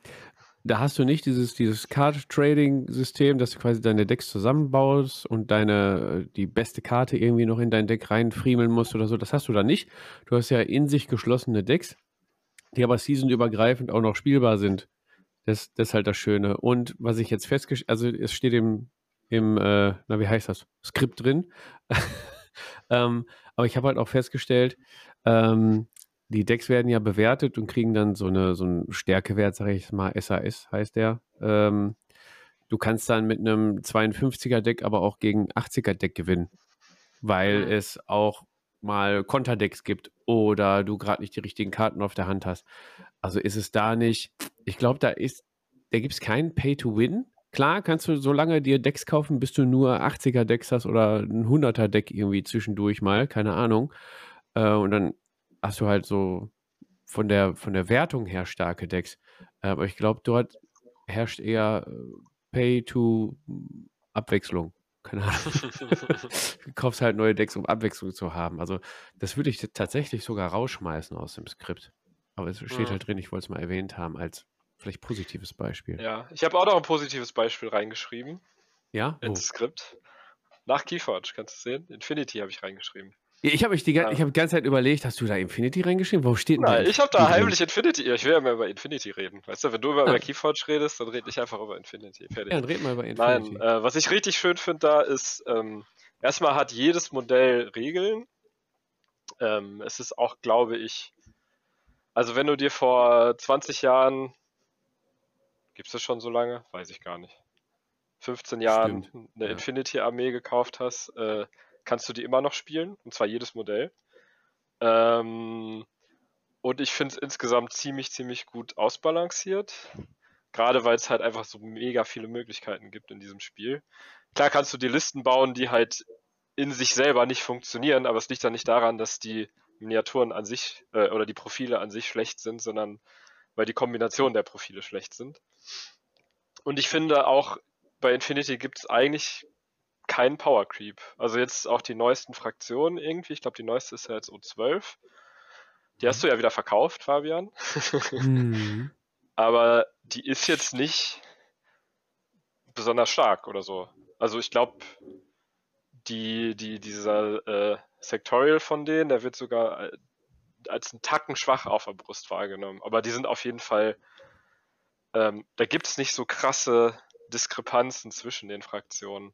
da hast du nicht dieses, dieses Card-Trading-System, dass du quasi deine Decks zusammenbaust und deine, die beste Karte irgendwie noch in dein Deck reinfriemeln musst oder so. Das hast du da nicht. Du hast ja in sich geschlossene Decks, die aber seasonübergreifend auch noch spielbar sind. Das, das ist halt das Schöne. Und was ich jetzt festgestellt, also es steht im, im äh, na wie heißt das, Skript drin. ähm, aber ich habe halt auch festgestellt, ähm, die Decks werden ja bewertet und kriegen dann so, eine, so einen Stärkewert, sage ich mal, SAS heißt der. Ähm, du kannst dann mit einem 52er Deck aber auch gegen 80er Deck gewinnen, weil Mhm. es auch mal Konterdecks gibt oder du gerade nicht die richtigen Karten auf der Hand hast. Also ist es da nicht, ich glaube, da ist, da gibt es keinen Pay-to-Win. Klar kannst du so lange dir Decks kaufen, bis du nur 80er Decks hast oder ein 100er Deck irgendwie zwischendurch mal, keine Ahnung. Äh, und dann hast du halt so von der, von der Wertung her starke Decks. Äh, aber ich glaube, dort herrscht eher äh, Pay-to-Abwechslung. Keine Ahnung. du kaufst halt neue Decks, um Abwechslung zu haben. Also das würde ich tatsächlich sogar rausschmeißen aus dem Skript. Aber es steht Mhm. halt drin, ich wollte es mal erwähnt haben, als vielleicht positives Beispiel. Ja, ich habe auch noch ein positives Beispiel reingeschrieben Ja? Ins Skript. Nach Keyforge, kannst du sehen? Infinity habe ich reingeschrieben. Ich habe mich die, Ja. ich hab die ganze Zeit überlegt, hast du da Infinity reingeschrieben? Wo steht denn da? Nein, ich habe da drin? heimlich Infinity. Ich will ja mal über Infinity reden. Weißt du, wenn du über, Ah. über Keyforge redest, dann rede ich einfach über Infinity. Fertig. Ja, dann red mal über Infinity. Nein, äh, was ich richtig schön finde da ist, ähm, erstmal hat jedes Modell Regeln. Ähm, es ist auch, glaube ich, also wenn du dir vor 20 Jahren, gibt es das schon so lange? Weiß ich gar nicht. 15 Jahren Stimmt, eine ja. Infinity-Armee gekauft hast, äh, kannst du die immer noch spielen, und zwar jedes Modell. Ähm, und ich finde es insgesamt ziemlich, ziemlich gut ausbalanciert. Gerade weil es halt einfach so mega viele Möglichkeiten gibt in diesem Spiel. Klar kannst du die Listen bauen, die halt in sich selber nicht funktionieren, aber es liegt dann nicht daran, dass die Miniaturen an sich äh, oder die Profile an sich schlecht sind, sondern weil die Kombination der Profile schlecht sind. Und ich finde auch bei Infinity gibt es eigentlich keinen Power Creep. Also jetzt auch die neuesten Fraktionen irgendwie. Ich glaube, die neueste ist ja jetzt O12. Die hast du ja wieder verkauft, Fabian. Mhm. Aber die ist jetzt nicht besonders stark oder so. Also ich glaube, die, die, dieser äh, Sectorial von denen, der wird sogar äh, als einen Tacken schwach auf der Brust wahrgenommen. Aber die sind auf jeden Fall, ähm, da gibt es nicht so krasse Diskrepanzen zwischen den Fraktionen.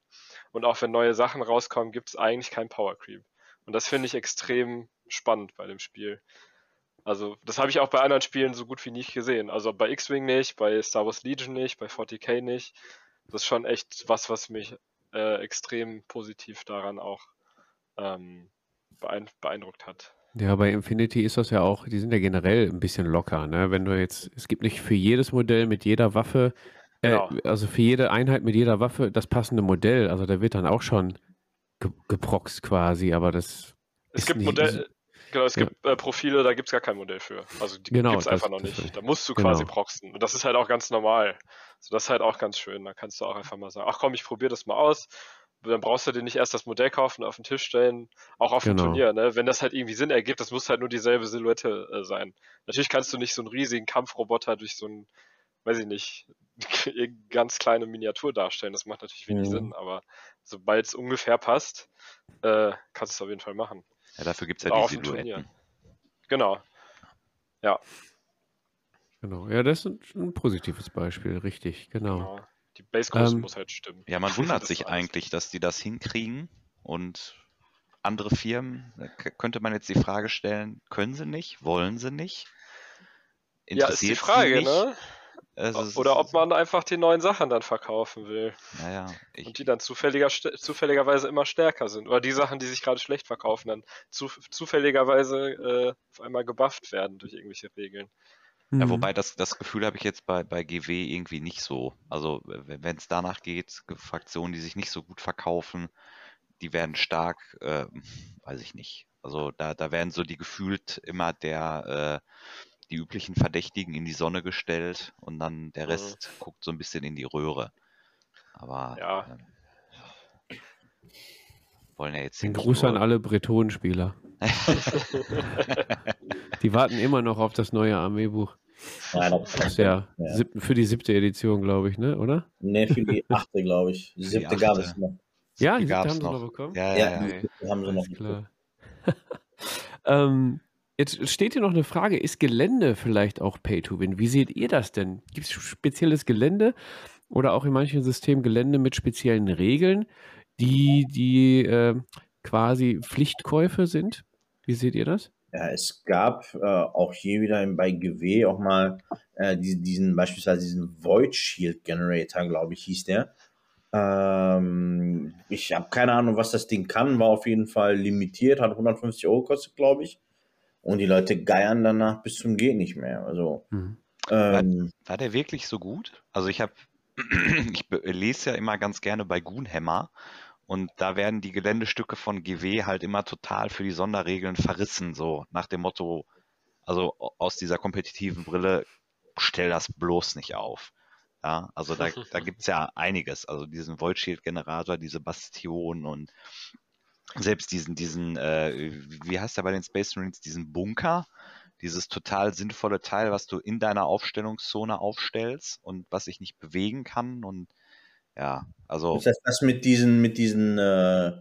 Und auch wenn neue Sachen rauskommen, gibt es eigentlich keinen Power Creep. Und das finde ich extrem spannend bei dem Spiel. Also, das habe ich auch bei anderen Spielen so gut wie nicht gesehen. Also bei X-Wing nicht, bei Star Wars Legion nicht, bei 40k nicht. Das ist schon echt was, was mich äh, extrem positiv daran auch ähm, beeindruckt hat. Ja, bei Infinity ist das ja auch, die sind ja generell ein bisschen locker, ne? Wenn du jetzt, es gibt nicht für jedes Modell mit jeder Waffe, äh, genau. also für jede Einheit mit jeder Waffe das passende Modell. Also da wird dann auch schon ge geproxt quasi, aber das. Es gibt Modelle, Genau, es gibt äh, Profile, da gibt es gar kein Modell für. Also die genau, gibt es einfach noch nicht. Da musst du quasi genau. proxen. Und das ist halt auch ganz normal. So, das ist halt auch ganz schön. Da kannst du auch einfach mal sagen, ach komm, ich probiere das mal aus. Dann brauchst du dir nicht erst das Modell kaufen, auf den Tisch stellen, auch auf genau. dem Turnier. Ne? Wenn das halt irgendwie Sinn ergibt, das muss halt nur dieselbe Silhouette äh, sein. Natürlich kannst du nicht so einen riesigen Kampfroboter durch so ein, weiß ich nicht, ganz kleine Miniatur darstellen. Das macht natürlich wenig mhm. Sinn, aber sobald es ungefähr passt, äh, kannst du es auf jeden Fall machen. Ja, dafür gibt es ja die Silhouetten. Genau. Ja. Genau, ja, das ist ein, positives Beispiel, richtig, genau. genau. Die Basegröße ähm, muss halt stimmen. Ja, man wundert sich eigentlich, dass die das hinkriegen und andere Firmen, könnte man jetzt die Frage stellen, können sie nicht, wollen sie nicht? ja, ist die Frage, ne? Also Oder ob man einfach die neuen Sachen dann verkaufen will. Naja, und die dann zufälliger, zufälligerweise immer stärker sind. Oder die Sachen, die sich gerade schlecht verkaufen, dann zu, zufälligerweise äh, auf einmal gebufft werden durch irgendwelche Regeln. Ja, mhm. wobei das, das Gefühl habe ich jetzt bei, bei GW irgendwie nicht so. Also wenn es danach geht, Fraktionen, die sich nicht so gut verkaufen, die werden stark, äh, weiß ich nicht. Also da, da werden so die gefühlt immer der äh, die üblichen Verdächtigen in die Sonne gestellt und dann der mhm. Rest mhm. guckt so ein bisschen in die Röhre. Aber ja. äh, wollen ja jetzt Den Gruß an alle Bretonenspieler. die warten immer noch auf das neue Armeebuch. Ja, das ist ja, ja. für die siebte Edition, glaube ich, ne? oder? Ne, für die achte, glaube ich. Die siebte gab es noch. Ja, die siebte haben sie noch bekommen? Ja, ja, ja. Nee. haben sie noch klar. ähm, Jetzt steht hier noch eine Frage: Ist Gelände vielleicht auch Pay to Win? Wie seht ihr das denn? Gibt es spezielles Gelände oder auch in manchen Systemen Gelände mit speziellen Regeln, die, die äh, quasi Pflichtkäufe sind? Wie seht ihr das? Ja, es gab äh, auch hier wieder bei GW auch mal äh, diesen, diesen, beispielsweise diesen Void Shield Generator, glaube ich, hieß der. Ähm, ich habe keine Ahnung, was das Ding kann, war auf jeden Fall limitiert, hat 150 Euro gekostet, glaube ich. Und die Leute geiern danach bis zum Geht nicht mehr. Also, mhm. ähm, war, war, der wirklich so gut? Also ich habe, ich lese ja immer ganz gerne bei Goonhammer und da werden die Geländestücke von GW halt immer total für die Sonderregeln verrissen, so nach dem Motto, also aus dieser kompetitiven Brille, stell das bloß nicht auf. Ja, also da, da gibt es ja einiges. Also diesen Void Shield Generator, diese Bastion und selbst diesen, diesen, äh, wie heißt der bei den Space Marines, diesen Bunker, dieses total sinnvolle Teil, was du in deiner Aufstellungszone aufstellst und was sich nicht bewegen kann und ja, also. Ist das das mit diesen, mit diesen äh,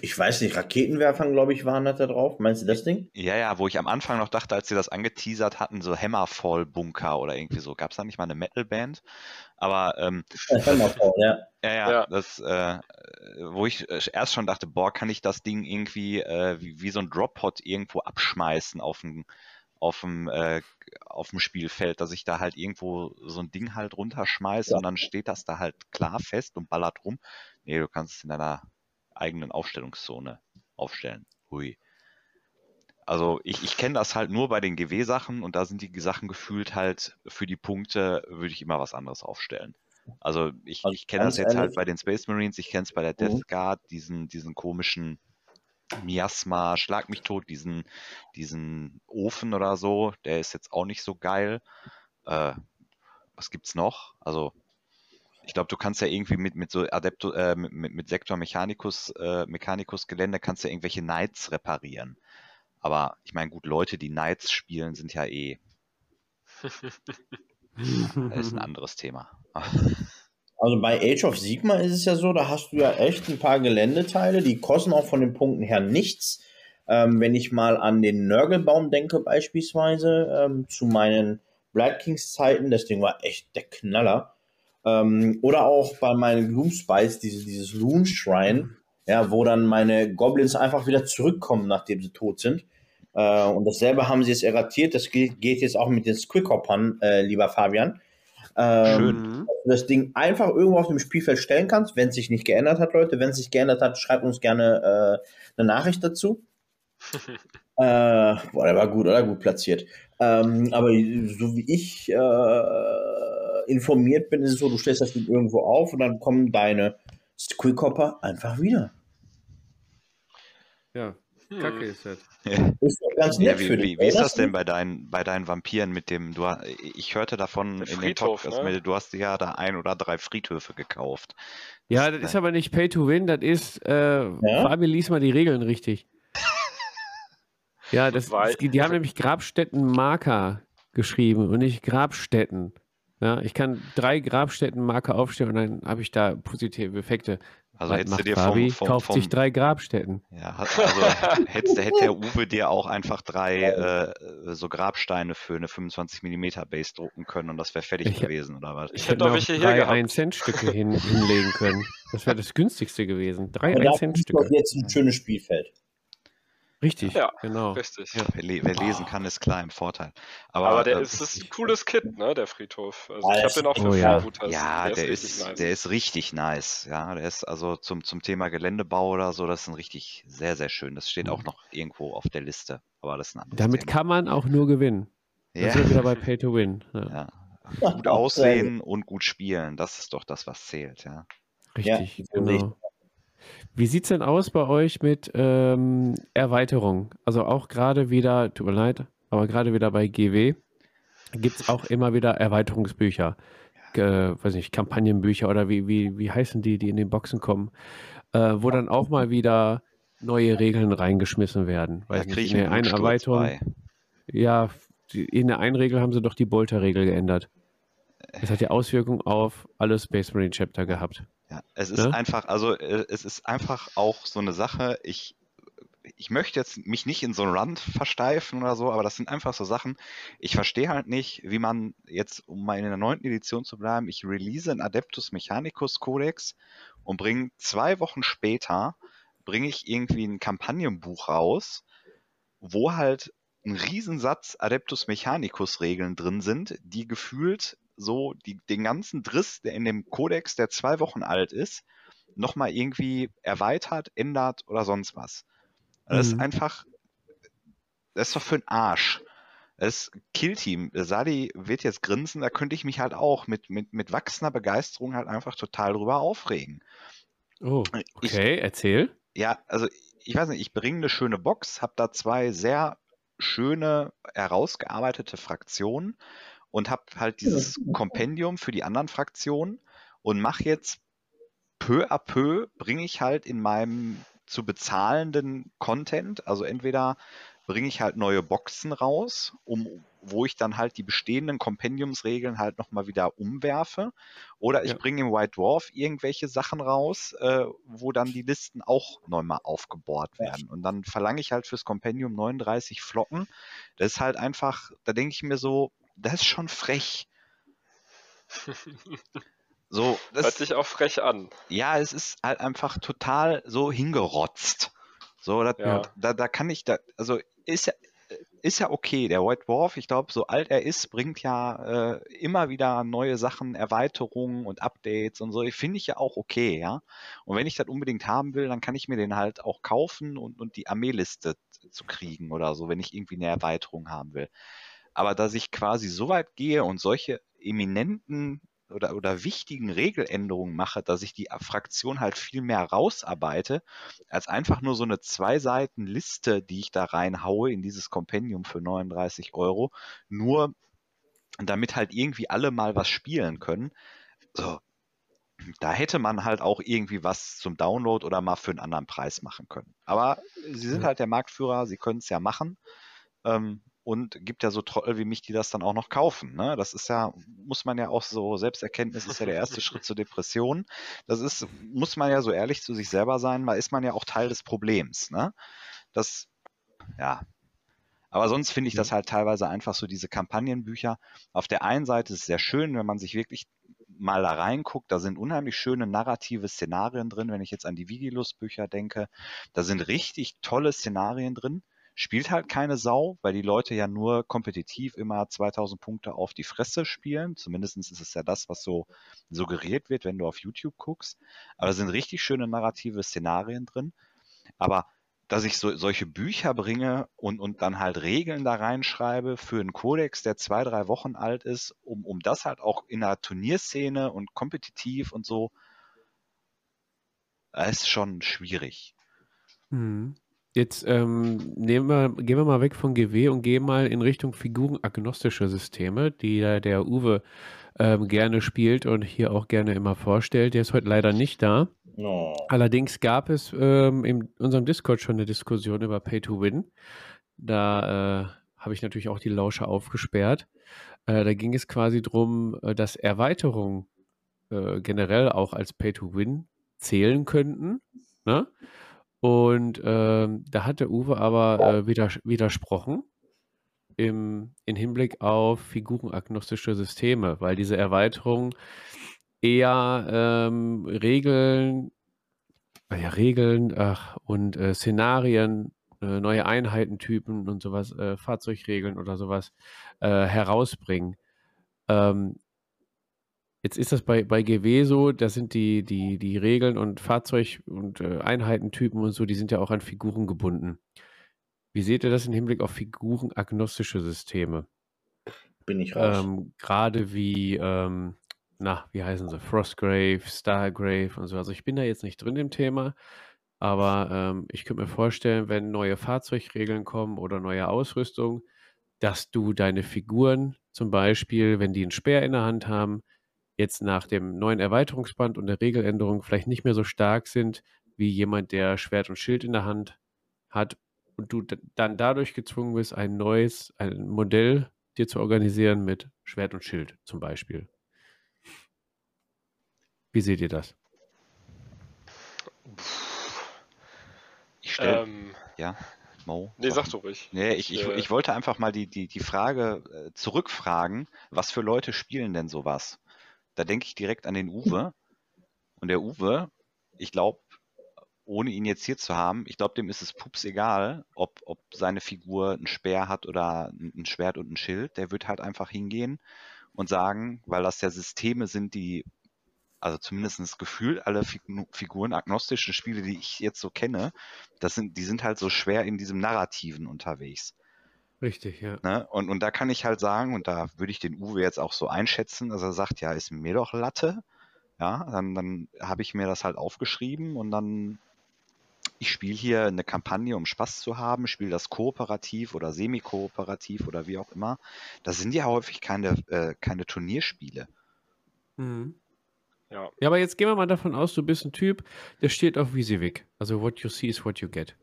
ich weiß nicht, Raketenwerfern, glaube ich, waren da drauf. Meinst du das Ding? Ja, ja, wo ich am Anfang noch dachte, als sie das angeteasert hatten, so Hammerfall-Bunker oder irgendwie so. Gab es da nicht mal eine Metal-Band? Aber ähm, Hammerfall, ja. Ja, ja, ja. das, äh, wo ich äh, erst schon dachte, boah, kann ich das Ding irgendwie äh, wie, wie so ein Drop-Pod irgendwo abschmeißen auf dem auf dem, äh, auf dem Spielfeld, dass ich da halt irgendwo so ein Ding halt runterschmeiße ja. und dann steht das da halt klar fest und ballert rum. Nee, du kannst es in deiner eigenen Aufstellungszone aufstellen. Hui. Also ich, ich kenne das halt nur bei den GW-Sachen und da sind die Sachen gefühlt halt für die Punkte, würde ich immer was anderes aufstellen. Also ich, Also ich kenne das jetzt halt ehrlich- bei den Space Marines, ich kenne es bei der Mhm. Death Guard, diesen, diesen komischen Miasma, Schlag mich tot, diesen, diesen Ofen oder so, der ist jetzt auch nicht so geil. Äh, was gibt's noch? Also ich glaube, du kannst ja irgendwie mit, mit so Adepto, äh, mit, mit Sektor Mechanicus, äh, Mechanicus Gelände kannst du ja irgendwelche Knights reparieren. Aber ich meine, gut, Leute, die Knights spielen, sind ja eh, das ist ein anderes Thema. Also bei Age of Sigma ist es ja so, da hast du ja echt ein paar Geländeteile, die kosten auch von den Punkten her nichts. Ähm, wenn ich mal an den Nörgelbaum denke beispielsweise, ähm, zu meinen Blood Kings Zeiten, das Ding war echt der Knaller. Ähm, oder auch bei meinen Gloomspice, diese, dieses Loon Shrine, ja, wo dann meine Goblins einfach wieder zurückkommen, nachdem sie tot sind. Äh, und dasselbe haben sie jetzt erratiert, das geht, geht jetzt auch mit den Squickhoppern, äh, lieber Fabian. Ähm, Schön. Dass du das Ding einfach irgendwo auf dem Spielfeld stellen kannst, wenn es sich nicht geändert hat, Leute. Wenn es sich geändert hat, schreibt uns gerne äh, eine Nachricht dazu. äh, boah, der war gut, oder? Gut platziert. Ähm, aber so wie ich äh, informiert bin, ist es so, du stellst das Ding irgendwo auf und dann kommen deine Squickhopper einfach wieder. Ja, Hm. kacke ist das. Ist doch ganz Ja, nett wie, für wie, dich. wie ist oder? das denn bei deinen, bei deinen Vampiren mit dem, du, ich hörte davon Der in Friedhof, Podcast, ne? mit- du hast dir ja da ein oder drei Friedhöfe gekauft. Ja, das ist aber nicht Pay to Win, das ist, äh, Ja? Fabi liest mal die Regeln richtig. Ja, das, Weil- das, die haben nämlich Grabstätten-Marker geschrieben und nicht Grabstätten. Ja, ich kann drei Grabstätten-Marker aufstellen und dann habe ich da positive Effekte. Also Was hättest du dir Fabi? vom, vom, kauft vom sich drei Grabstätten. ja, also hättest, hätte der Uwe dir auch einfach drei äh, so Grabsteine für eine 25 mm Base drucken können und das wäre fertig Ich- gewesen, oder was? Ich hätte hätte noch auch welche hier drei gehabt. 1-Cent-Stücke hin, hinlegen können. Das wäre das günstigste gewesen. Drei Aber dafür ist doch 1-Cent-Stücke. jetzt ein schönes Spielfeld. Richtig, Ja, genau. Richtig. Ja. Wer, le wer lesen kann, ist klar im Vorteil. Aber, Aber der äh, ist, das ist ein cooles Kit, ne, der Friedhof. Also ich habe den auch für oh ja. Ja, der, ist, nice. der ist richtig nice. Ja, der ist also zum, zum Thema Geländebau oder so, das ist ein richtig sehr, sehr schön. Das steht auch noch irgendwo auf der Liste, aber das ist ein anderes Damit Thema. kann man auch nur gewinnen. Ja, sind wir wieder bei Pay to Win. Ja, Gut aussehen und gut spielen, das ist doch das, was zählt, ja. richtig, genau. Wie sieht es denn aus bei euch mit ähm, Erweiterung? Also auch gerade wieder, tut mir leid, aber gerade wieder bei GW gibt es auch immer wieder Erweiterungsbücher. Äh, weiß nicht, Kampagnenbücher oder wie, wie, wie heißen die, die in den Boxen kommen, äh, wo dann auch mal wieder neue Regeln reingeschmissen werden. Da kriege nicht, ich in der einen Erweiterung, bei. ja, in der einen Regel haben sie doch die Bolter-Regel geändert. Das hat ja Auswirkungen auf alle Space Marine Chapter gehabt. Ja, es ist Ne? einfach, also äh, es ist einfach auch so eine Sache, ich, ich möchte jetzt mich nicht in so einen Rand versteifen oder so, aber das sind einfach so Sachen, ich verstehe halt nicht, wie man jetzt, um mal in der neunten Edition zu bleiben, ich release einen Adeptus Mechanicus Codex und bringe zwei Wochen später, bringe ich irgendwie ein Kampagnenbuch raus, wo halt ein Riesensatz Adeptus Mechanicus Regeln drin sind, die gefühlt so die, den ganzen Driss, der in dem Kodex, der zwei Wochen alt ist, nochmal irgendwie erweitert, ändert oder sonst was. Das ist Mhm. einfach, das ist doch für ein Arsch. Das Killteam, Sadi wird jetzt grinsen, da könnte ich mich halt auch mit, mit, mit wachsender Begeisterung halt einfach total drüber aufregen. Oh, Ich- okay, erzähl. Ja, also ich weiß nicht, ich bringe eine schöne Box, habe da zwei sehr schöne, herausgearbeitete Fraktionen und habe halt dieses Kompendium für die anderen Fraktionen und mache jetzt peu à peu, bringe ich halt in meinem zu bezahlenden Content, also entweder bringe ich halt neue Boxen raus, um, wo ich dann halt die bestehenden Kompendiumsregeln halt nochmal wieder umwerfe. Oder ich Ja. bringe im White Dwarf irgendwelche Sachen raus, äh, wo dann die Listen auch nochmal aufgebohrt werden. Und dann verlange ich halt fürs Kompendium 39 Flocken. Das ist halt einfach, da denke ich mir so, das ist schon frech. So, Hört das, sich auch frech an. ja, es ist halt einfach total so hingerotzt. So, das, Ja. da, da kann ich da, also ist ja, ist ja okay. Der White Dwarf, ich glaube, so alt er ist, bringt ja äh, immer wieder neue Sachen, Erweiterungen und Updates und so. Finde ich ja auch okay, ja. Und wenn ich das unbedingt haben will, dann kann ich mir den halt auch kaufen und, und die Armeeliste zu kriegen oder so, wenn ich irgendwie eine Erweiterung haben will. Aber dass ich quasi so weit gehe und solche eminenten oder, oder wichtigen Regeländerungen mache, dass ich die Fraktion halt viel mehr rausarbeite, als einfach nur so eine zwei Seiten Liste, die ich da reinhaue in dieses Kompendium für 39 Euro, nur damit halt irgendwie alle mal was spielen können. So, da hätte man halt auch irgendwie was zum Download oder mal für einen anderen Preis machen können. Aber sie sind halt der Marktführer, sie können es ja machen. Ähm, und gibt ja so Trottel wie mich, die das dann auch noch kaufen. Ne? Das ist ja, muss man ja auch so, Selbsterkenntnis ist ja der erste Schritt zur Depression. Das ist, muss man ja so ehrlich zu sich selber sein, da ist man ja auch Teil des Problems. Ne? Das, ja. Aber sonst finde ich das halt teilweise einfach so diese Kampagnenbücher. Auf der einen Seite ist es sehr schön, wenn man sich wirklich mal da reinguckt, da sind unheimlich schöne narrative Szenarien drin, wenn ich jetzt an die Vigilus-Bücher denke. Da sind richtig tolle Szenarien drin spielt halt keine Sau, weil die Leute ja nur kompetitiv immer 2000 Punkte auf die Fresse spielen. Zumindest ist es ja das, was so suggeriert wird, wenn du auf YouTube guckst. Aber es sind richtig schöne narrative Szenarien drin. Aber dass ich so, solche Bücher bringe und, und dann halt Regeln da reinschreibe für einen Kodex, der zwei, drei Wochen alt ist, um, um das halt auch in der Turnierszene und kompetitiv und so, ist schon schwierig. Mhm. Jetzt ähm, nehmen wir, gehen wir mal weg von GW und gehen mal in Richtung figurenagnostische Systeme, die der, der Uwe ähm, gerne spielt und hier auch gerne immer vorstellt. Der ist heute leider nicht da. Oh. Allerdings gab es ähm, in unserem Discord schon eine Diskussion über Pay to Win. Da äh, habe ich natürlich auch die Lauscher aufgesperrt. Äh, da ging es quasi darum, äh, dass Erweiterungen äh, generell auch als Pay to Win zählen könnten. Ne? Und ähm, da hat der Uwe aber äh, widers widersprochen im, im Hinblick auf figurenagnostische Systeme, weil diese Erweiterung eher ähm, Regeln, äh, ja, Regeln ach, und äh, Szenarien, äh, neue Einheitentypen und sowas, äh, Fahrzeugregeln oder sowas äh, herausbringen. Ähm, Jetzt ist das bei, bei GW so, da sind die, die, die Regeln und Fahrzeug- und äh, Einheitentypen und so, die sind ja auch an Figuren gebunden. Wie seht ihr das im Hinblick auf figurenagnostische Systeme? Bin ich raus. Ähm, Gerade wie, ähm, na, wie heißen sie? Frostgrave, Stargrave und so. Also ich bin da jetzt nicht drin im Thema, aber ähm, ich könnte mir vorstellen, wenn neue Fahrzeugregeln kommen oder neue Ausrüstung, dass du deine Figuren zum Beispiel, wenn die einen Speer in der Hand haben, jetzt nach dem neuen Erweiterungsband und der Regeländerung vielleicht nicht mehr so stark sind wie jemand, der Schwert und Schild in der Hand hat und du dann dadurch gezwungen bist, ein neues ein Modell dir zu organisieren mit Schwert und Schild zum Beispiel. Wie seht ihr das? Ich stelle, ähm, ja, Mo. Nee, sag doch ruhig. Nee, ich, ich, ich, wollte einfach mal die, die, die Frage äh, zurückfragen, was für Leute spielen denn sowas? Da denke ich direkt an den Uwe. Und der Uwe, ich glaube, ohne ihn jetzt hier zu haben, ich glaube, dem ist es pups egal, ob, ob seine Figur ein Speer hat oder ein Schwert und ein Schild. Der wird halt einfach hingehen und sagen, weil das ja Systeme sind, die, also zumindest das Gefühl, alle Figuren, agnostischen Spiele, die ich jetzt so kenne, das sind, die sind halt so schwer in diesem Narrativen unterwegs. Richtig, ja. Ne? Und, und da kann ich halt sagen, und da würde ich den Uwe jetzt auch so einschätzen, dass er sagt, ja, ist mir doch Latte. Ja, dann, dann habe ich mir das halt aufgeschrieben und dann, ich spiele hier eine Kampagne, um Spaß zu haben, spiele das kooperativ oder semi-kooperativ oder wie auch immer. Das sind ja häufig keine, äh, keine Turnierspiele. Mhm. Ja. ja, aber jetzt gehen wir mal davon aus, du bist ein Typ, der steht auf Visivik. Also what you see is what you get.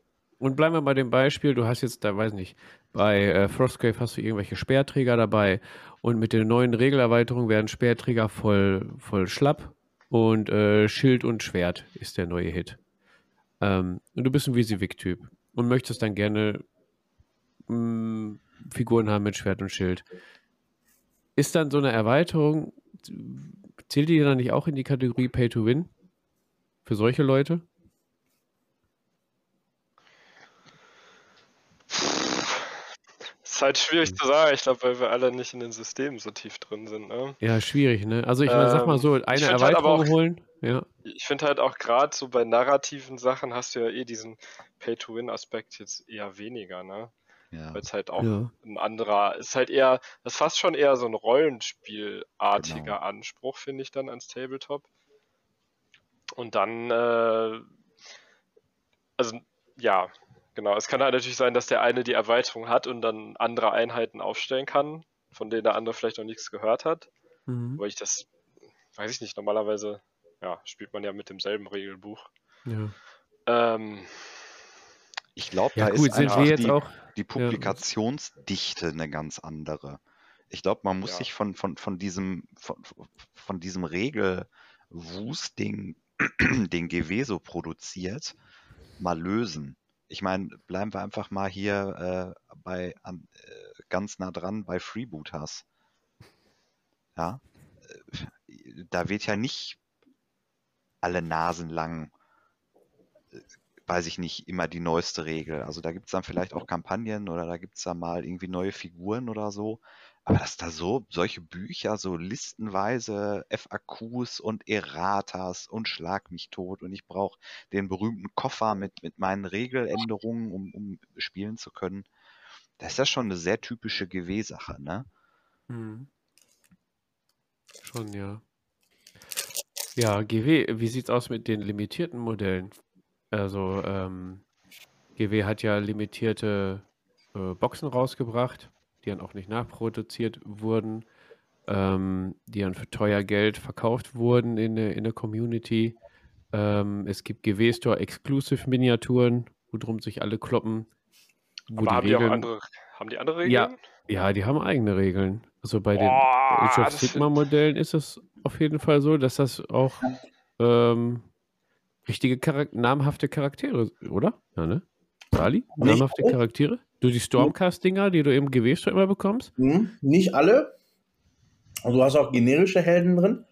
Und bleiben wir bei dem Beispiel, du hast jetzt, da weiß nicht, bei äh, Frostgrave hast du irgendwelche Speerträger dabei und mit der neuen Regelerweiterung werden Speerträger voll, voll schlapp und äh, Schild und Schwert ist der neue Hit. Ähm, und du bist ein Visivik-Typ und möchtest dann gerne mh, mm, Figuren haben mit Schwert und Schild. Ist dann so eine Erweiterung, zählt die dann nicht auch in die Kategorie Pay to Win? Für solche Leute? Ist halt schwierig zu sagen. Ich glaube, weil wir alle nicht in den Systemen so tief drin sind. Ne? Ja, schwierig, ne? Also ich meine, sag mal Ähm, so, eine ich find halt Erweiterung aber auch- holen. Ja. Ich finde halt auch gerade so bei narrativen Sachen hast du ja eh diesen Pay-to-Win-Aspekt jetzt eher weniger, ne? Ja. Weil es halt auch Ja. ein anderer, ist halt eher, das ist fast schon eher so ein Rollenspielartiger Genau. Anspruch, finde ich dann ans Tabletop. Und dann, äh, also ja, genau. Es kann halt natürlich sein, dass der eine die Erweiterung hat und dann andere Einheiten aufstellen kann, von denen der andere vielleicht noch nichts gehört hat. Mhm. Weil ich das, weiß ich nicht, normalerweise, ja, spielt man ja mit demselben Regelbuch. ja. Ähm, Ich glaube, Ja, da gut, ist sind einfach wir jetzt die, auch. die Publikationsdichte eine ganz andere. Ich glaube, man muss Ja. sich von, von, von diesem, von, von diesem Regelwust, den, den GW so produziert, mal lösen. Ich meine, bleiben wir einfach mal hier äh, bei an, äh, ganz nah dran bei Freebooters. Ja, äh, da wird ja nicht alle Nasen lang äh, weiß ich nicht, immer die neueste Regel. Also da gibt es dann vielleicht auch Kampagnen oder da gibt es dann mal irgendwie neue Figuren oder so. Aber dass da so solche Bücher, so listenweise FAQs und Erratas und Schlag mich tot und ich brauche den berühmten Koffer mit, mit meinen Regeländerungen, um, um spielen zu können. Das ist ja schon eine sehr typische GW-Sache, ne? Mhm. Schon, ja. Ja, GW, wie sieht's aus mit den limitierten Modellen? Also, ähm, GW hat ja limitierte äh, Boxen rausgebracht, die dann auch nicht nachproduziert wurden, ähm, die dann für teuer Geld verkauft wurden in der, in der Community. Ähm, es gibt GW-Store Exclusive Miniaturen, wo drum sich alle kloppen. Wo aber haben die auch Regeln- andere, haben die andere Regeln? Ja, Ja, die haben eigene Regeln. Also bei den Boah, Age of das Sigma Modellen ist es auf jeden Fall so, dass das auch ähm, richtige Charak namhafte Charaktere, oder? Ja, ne? Sali? Namhafte? Charaktere? Du die Stormcast-Dinger, die du im GW schon immer bekommst? Hm, nicht alle. Also du hast auch generische Helden drin.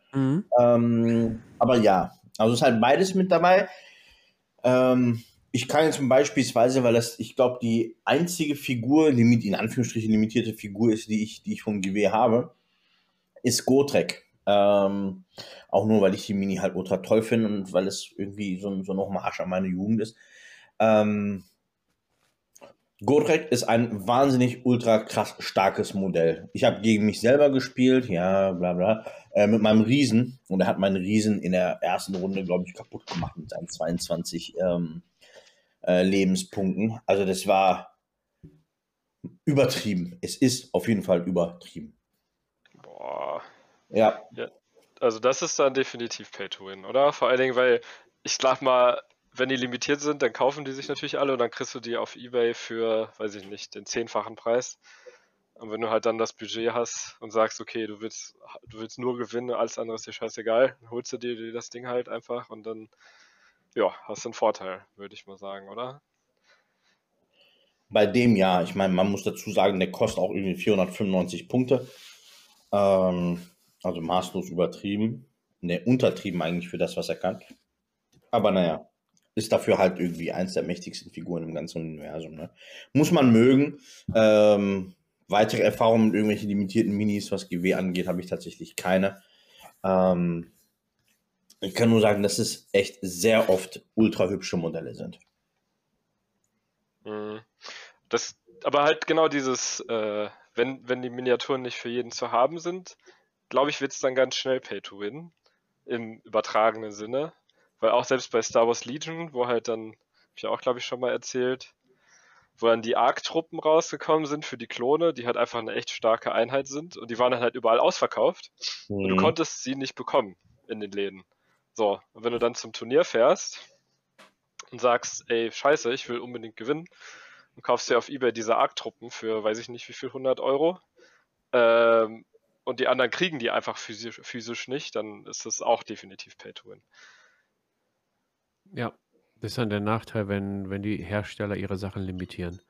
Ähm, aber ja, also es ist halt beides mit dabei. Ähm, ich kann jetzt beispielsweise, weil das, ich glaube, die einzige Figur, limit, in Anführungsstrichen limitierte Figur ist, die ich, die ich vom GW habe, ist Gotrek. Ähm, auch nur, weil ich die Mini halt ultra toll finde und weil es irgendwie so, so noch mal Arsch an meine Jugend ist. Ähm, Gotrek ist ein wahnsinnig ultra krass starkes Modell. Ich habe gegen mich selber gespielt, ja, bla bla, äh, mit meinem Riesen. Und er hat meinen Riesen in der ersten Runde, glaube ich, kaputt gemacht mit seinen 22 ähm, äh, Lebenspunkten. Also das war übertrieben. Es ist auf jeden Fall übertrieben. Boah. Ja, Also das ist dann definitiv Pay to Win, oder? Vor allen Dingen, weil ich sag mal, wenn die limitiert sind, dann kaufen die sich natürlich alle und dann kriegst du die auf Ebay für, weiß ich nicht, den zehnfachen Preis. Und wenn du halt dann das Budget hast und sagst, okay, du willst, du willst nur gewinnen, alles andere ist dir scheißegal, dann holst du dir, das Ding halt einfach und dann, ja, hast du einen Vorteil, würde ich mal sagen, oder? bei dem Jahr, ich meine, man muss dazu sagen, der kostet auch irgendwie 495 Punkte. Ähm, also maßlos übertrieben. Ne, untertrieben eigentlich für das, was er kann. Aber naja, ist dafür halt irgendwie eins der mächtigsten Figuren im ganzen Universum. Ne? Muss man mögen. Ähm, weitere Erfahrungen mit irgendwelchen limitierten Minis, was GW angeht, habe ich tatsächlich keine. Ähm, ich kann nur sagen, dass es echt sehr oft ultra hübsche Modelle sind. Mhm. Das, aber halt genau dieses, äh, wenn, wenn die Miniaturen nicht für jeden zu haben sind, glaube ich, wird es dann ganz schnell Pay to Win. Im übertragenen Sinne. Weil auch selbst bei Star Wars Legion, wo halt dann, hab ich auch, glaube ich, schon mal erzählt, wo dann die Arc-Truppen rausgekommen sind für die Klone, die halt einfach eine echt starke Einheit sind und die waren dann halt überall ausverkauft. Und du Mhm. konntest sie nicht bekommen in den Läden. So, und wenn du dann zum Turnier fährst und sagst, ey, scheiße, ich will unbedingt gewinnen, und kaufst dir auf Ebay diese Arc-Truppen für, weiß ich nicht wie viel, 100 Euro, ähm, und die anderen kriegen die einfach physisch, physisch nicht, dann ist das auch definitiv Pay to Win. Ja, das ist dann der Nachteil, wenn, wenn die Hersteller ihre Sachen limitieren.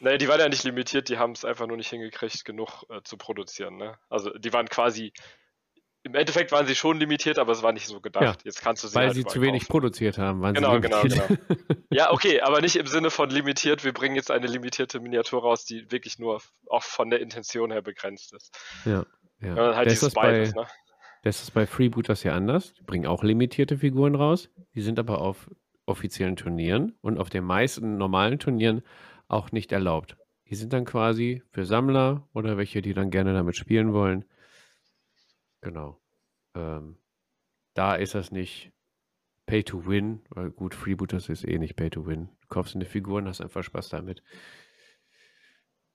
Nee, die waren ja nicht limitiert, die haben es einfach nur nicht hingekriegt, genug äh, zu produzieren. Ne? Also die waren quasi im Endeffekt waren sie schon limitiert, aber es war nicht so gedacht. Ja, Jetzt kannst du sie Weil halt sie zu wenig kaufen. produziert haben. Waren Genau, sie genau, limitiert. Ja, okay, aber nicht im Sinne von limitiert. Wir bringen jetzt eine limitierte Miniatur raus, die wirklich nur auch von der Intention her begrenzt ist. ja, ja. Sondern halt Da ist dieses das bei, beides, ne? Das ist bei Freebooters ja anders. Die bringen auch limitierte Figuren raus. Die sind aber auf offiziellen Turnieren und auf den meisten normalen Turnieren auch nicht erlaubt. Die sind dann quasi für Sammler oder welche, die dann gerne damit spielen wollen. Genau. Ähm, da ist das nicht Pay to Win, weil gut, Freebooters ist eh nicht Pay to Win. Du kaufst eine Figur und hast einfach Spaß damit.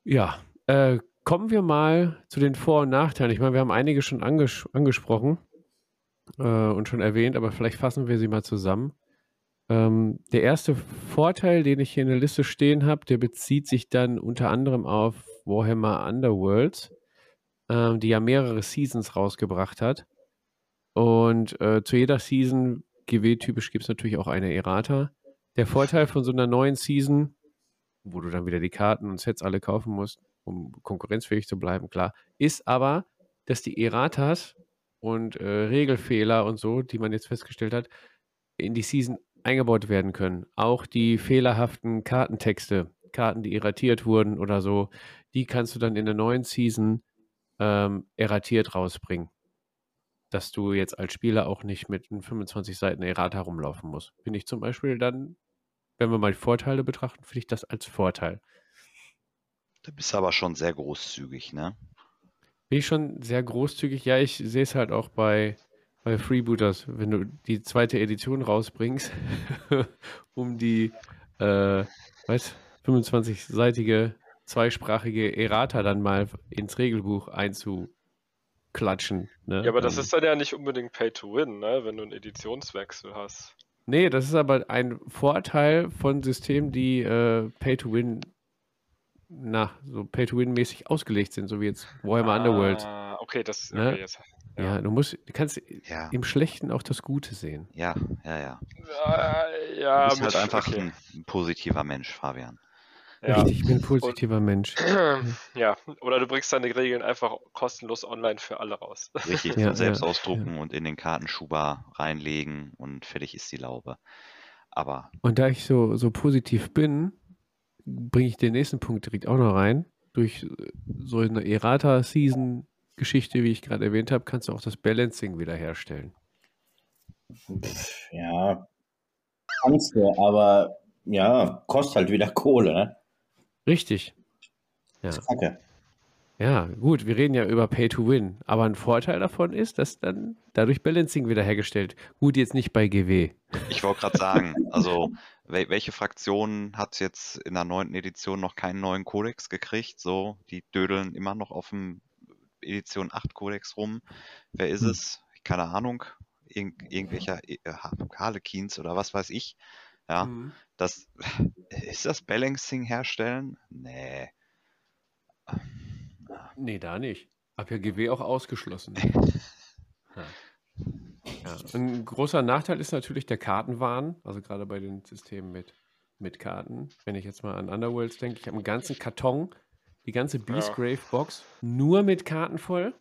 Ja, äh, kommen wir mal zu den Vor- und Nachteilen. Ich meine, wir haben einige schon anges angesprochen äh, und schon erwähnt, aber vielleicht fassen wir sie mal zusammen. Ähm, der erste Vorteil, den ich hier in der Liste stehen habe, der bezieht sich dann unter anderem auf Warhammer Underworlds, ähm, die ja mehrere Seasons rausgebracht hat. Und äh, zu jeder Season, GW-typisch, gibt es natürlich auch eine Errata. Der Vorteil von so einer neuen Season, wo du dann wieder die Karten und Sets alle kaufen musst, um konkurrenzfähig zu bleiben, klar, ist aber, dass die Erratas und äh, Regelfehler und so, die man jetzt festgestellt hat, in die Season eingebaut werden können. Auch die fehlerhaften Kartentexte, Karten, die erratiert wurden oder so, die kannst du dann in der neuen Season ähm, erratiert rausbringen. Dass du jetzt als Spieler auch nicht mit einem 25 Seiten Errata rumlaufen musst. Finde ich zum Beispiel dann, wenn wir mal die Vorteile betrachten, finde ich das als Vorteil. Du bist aber schon sehr großzügig, ne? Bin ich schon sehr großzügig. Ja, ich sehe es halt auch bei, bei Freebooters, wenn du die zweite Edition rausbringst, um die, äh, was, 25-seitige zweisprachige Errata dann mal ins Regelbuch einzuklatschen. Ne? Ja, aber das Ähm, ist dann ja nicht unbedingt Pay to Win, ne? wenn du einen Editionswechsel hast. Nee, das ist aber ein Vorteil von Systemen, die äh, Pay-to-Win, na, so Pay-to-Win-mäßig ausgelegt sind, so wie jetzt Warhammer Underworld. Ah, okay, das Ne? okay, jetzt. Ja, du musst, du kannst Ja, im Schlechten auch das Gute sehen. ja, ja, ja. Äh, ja, Du bist halt einfach okay. ein, ein positiver Mensch, Fabian. Ja. Richtig, ich bin ein positiver Mensch. ja, oder du bringst deine Regeln einfach kostenlos online für alle raus. Richtig, Ja, und selbst ja, ausdrucken und in den Kartenschuber reinlegen und fertig ist die Laube. Aber Und da ich so, so positiv bin, bringe ich den nächsten Punkt direkt auch noch rein. Durch äh, so eine Errata-Season-Geschichte, wie ich gerade erwähnt habe, kannst du auch das Balancing wiederherstellen. Ja, kannst du, aber ja, kostet halt wieder Kohle, ne? Richtig. Ja. Kacke. Ja, gut, wir reden ja über Pay to Win, aber ein Vorteil davon ist, dass dann dadurch Balancing wiederhergestellt. Gut, jetzt nicht bei GW. ich wollte gerade sagen, also wel welche Fraktion hat jetzt in der neunten Edition noch keinen neuen Kodex gekriegt? So, die dödeln immer noch auf dem Edition 8 Kodex rum. Wer ist Hm. es? Keine Ahnung. Irgend, irgendwelcher äh, Harlequins oder was weiß ich. Ja, das ist das Balancing herstellen? Nee. Nee, da nicht. Hab ja GW auch ausgeschlossen. ja. Ja. Ein großer Nachteil ist natürlich der Kartenwahn, also gerade bei den Systemen mit, mit Karten. Wenn ich jetzt mal an Underworlds denke, ich habe einen ganzen Karton, die ganze Beastgrave Box, nur mit Karten voll.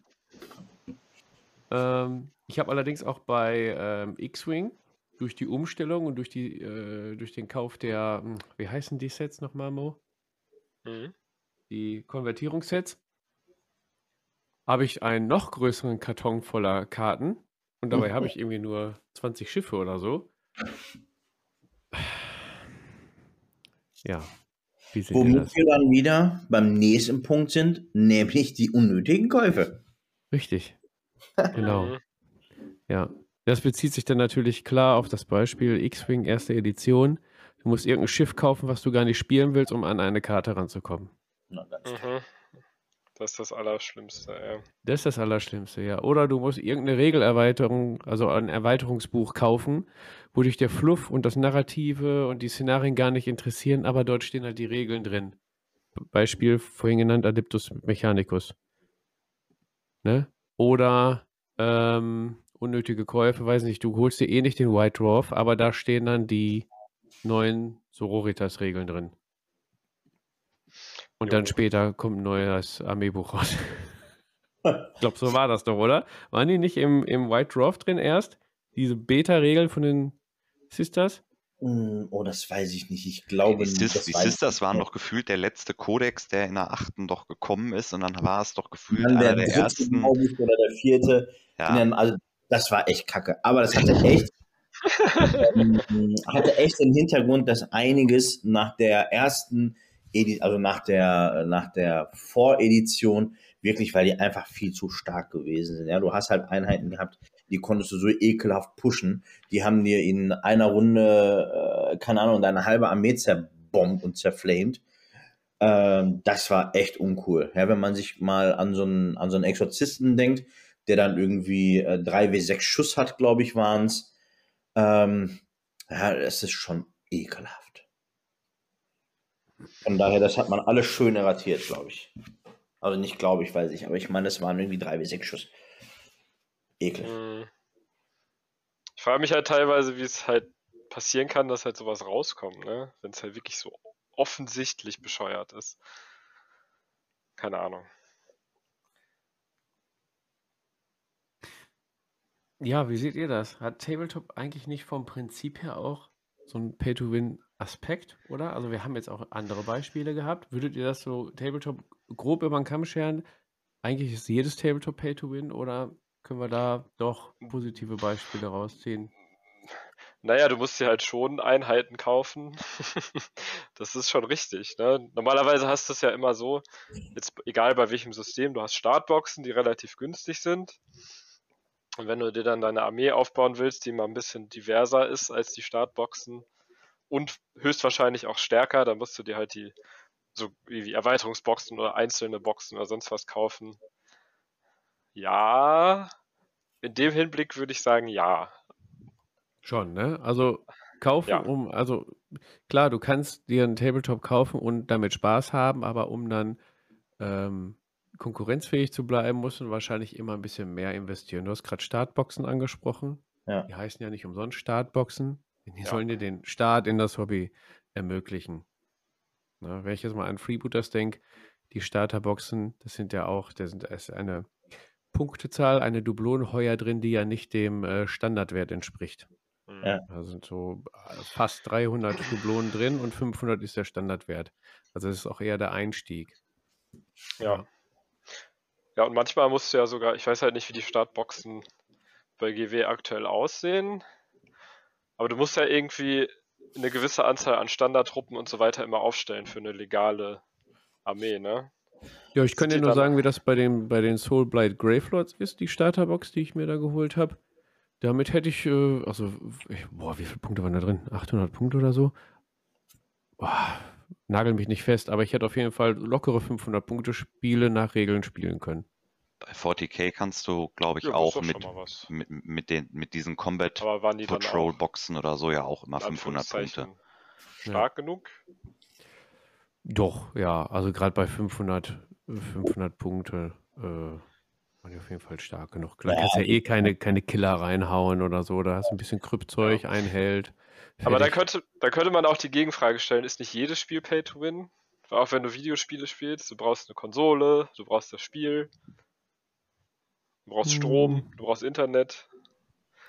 Ähm, ich habe allerdings auch bei ähm, X-Wing durch die Umstellung und durch, die, äh, durch den Kauf der, hm, wie heißen die Sets nochmal, Mo? Mhm. die Konvertierungssets, habe ich einen noch größeren Karton voller Karten und dabei habe ich irgendwie nur 20 Schiffe oder so. Ja, Womit wir dann wieder beim nächsten Punkt sind, nämlich die unnötigen Käufe. Richtig, genau. Mhm. Ja, das bezieht sich dann natürlich klar auf das Beispiel X-Wing erste Edition. Du musst irgendein Schiff kaufen, was du gar nicht spielen willst, um an eine Karte ranzukommen. Na, ganz Mhm. Das ist das Allerschlimmste, ja. Das ist das Allerschlimmste, ja. Oder du musst irgendeine Regelerweiterung, also ein Erweiterungsbuch kaufen, wo dich der Fluff und das Narrative und die Szenarien gar nicht interessieren, aber dort stehen halt die Regeln drin. Beispiel vorhin genannt Adeptus Mechanicus. Ne? Oder ähm, unnötige Käufe, weiß nicht, du holst dir eh nicht den White Dwarf, aber da stehen dann die neuen Sororitas-Regeln drin. Und dann später kommt ein neues Armeebuch raus. Ich glaube, so war das doch, oder? Waren die nicht im, im White Dwarf drin erst? Diese Beta-Regel von den Sisters? Hm, Oh, das weiß ich nicht. Ich glaube Die, nicht. Sis das die Sisters nicht. waren doch gefühlt der letzte Kodex, der in der achten doch gekommen ist und dann war es doch gefühlt Dann der einer der dritte, ersten. oder der vierte. Ja, Ja. Also, das war echt kacke. Aber das hatte echt, ähm, hatte echt den Hintergrund, dass einiges nach der ersten, also nach der, nach der Voredition, wirklich, weil die einfach viel zu stark gewesen sind. Ja, du hast halt Einheiten gehabt, die konntest du so ekelhaft pushen. Die haben dir in einer Runde, äh, keine Ahnung, deine halbe Armee zerbombt und zerflamed. Ähm, das war echt uncool. Ja, wenn man sich mal an so einen, an so einen Exorzisten denkt, der dann irgendwie äh, 3W6 Schuss hat, glaube ich, waren es. Ähm, ja, das ist schon ekelhaft. Von daher, das hat man alles schön erratiert, glaube ich. Also nicht glaube ich, weiß ich, aber ich meine, es waren irgendwie 3W6 Schuss. Ekel. Hm. Ich frage mich halt teilweise, wie es halt passieren kann, dass halt sowas rauskommt, ne? Wenn es halt wirklich so offensichtlich bescheuert ist. Keine Ahnung. Ja, wie seht ihr das? Hat Tabletop eigentlich nicht vom Prinzip her auch so einen Pay-to-Win-Aspekt, oder? Also wir haben jetzt auch andere Beispiele gehabt. Würdet ihr das so Tabletop grob über den Kamm scheren? Eigentlich ist jedes Tabletop Pay-to-Win oder können wir da doch positive Beispiele rausziehen? Naja, du musst dir halt schon Einheiten kaufen. das ist schon richtig. Ne? Normalerweise hast du es ja immer so, jetzt egal bei welchem System, du hast Startboxen, die relativ günstig sind. Und wenn du dir dann deine Armee aufbauen willst, die mal ein bisschen diverser ist als die Startboxen und höchstwahrscheinlich auch stärker, dann musst du dir halt die so wie Erweiterungsboxen oder einzelne Boxen oder sonst was kaufen. Ja, in dem Hinblick würde ich sagen, ja. Schon, ne? Also kaufen, Ja. um, also klar, du kannst dir einen Tabletop kaufen und damit Spaß haben, aber um dann ähm, konkurrenzfähig zu bleiben, musst du wahrscheinlich immer ein bisschen mehr investieren. Du hast gerade Startboxen angesprochen. Ja. Die heißen ja nicht umsonst Startboxen. Die Ja. sollen dir den Start in das Hobby ermöglichen. Na, wenn ich jetzt mal an Freebooters denke, die Starterboxen, das sind ja auch, da sind ist eine Punktezahl, eine Dublonenheuer drin, die ja nicht dem äh, Standardwert entspricht. Hm. Ja. Da sind so äh, fast 300 Dublonen drin und 500 ist der Standardwert. Also das ist auch eher der Einstieg. Ja. Ja, und manchmal musst du ja sogar, ich weiß halt nicht, wie die Startboxen bei GW aktuell aussehen, aber du musst ja irgendwie eine gewisse Anzahl an Standardtruppen und so weiter immer aufstellen für eine legale Armee, ne? Ja, ich kann dir nur sagen, wie das bei den, bei den Soulblight Gravelords ist, die Starterbox, die ich mir da geholt habe. Damit hätte ich, äh, also, ich, boah, wie viele Punkte waren da drin? 800 Punkte oder so? Boah, nagel mich nicht fest, aber ich hätte auf jeden Fall lockere 500 Punkte Spiele nach Regeln spielen können. Bei 40k kannst du, glaube ich, Ja, auch mit, mit, mit, den, mit diesen Combat Patrol Boxen oder so ja auch immer in 500 Punkte. Stark genug? Doch, ja, also gerade bei 500, 500 Punkte äh, waren die auf jeden Fall stark genug. Klar, Ja, kannst ja eh keine, keine Killer reinhauen oder so, da hast du ein bisschen Kryptzeug, ein Held. Aber da könnte, da könnte man auch die Gegenfrage stellen, ist nicht jedes Spiel Pay to Win? Weil Auch wenn du Videospiele spielst, du brauchst eine Konsole, du brauchst das Spiel, du brauchst Hm. Strom, du brauchst Internet,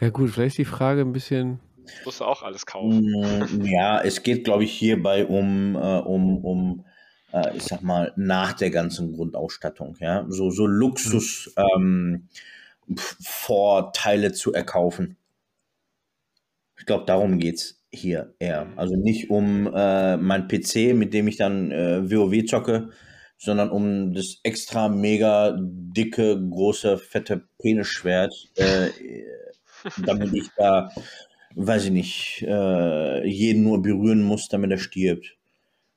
Ja gut, vielleicht ist die Frage ein bisschen, musst du auch alles kaufen. Mm, Ja, es geht, glaube ich, hierbei um, äh, um, um äh, ich sag mal, nach der ganzen Grundausstattung, ja, so, so Luxus ähm, F- Vorteile zu erkaufen. Ich glaube, darum geht's hier eher. Also nicht um äh, mein PC, mit dem ich dann äh, WoW zocke, sondern um das extra mega dicke, große, fette Penisschwert, äh, damit ich da, weiß ich nicht, äh, jeden nur berühren muss, damit er stirbt.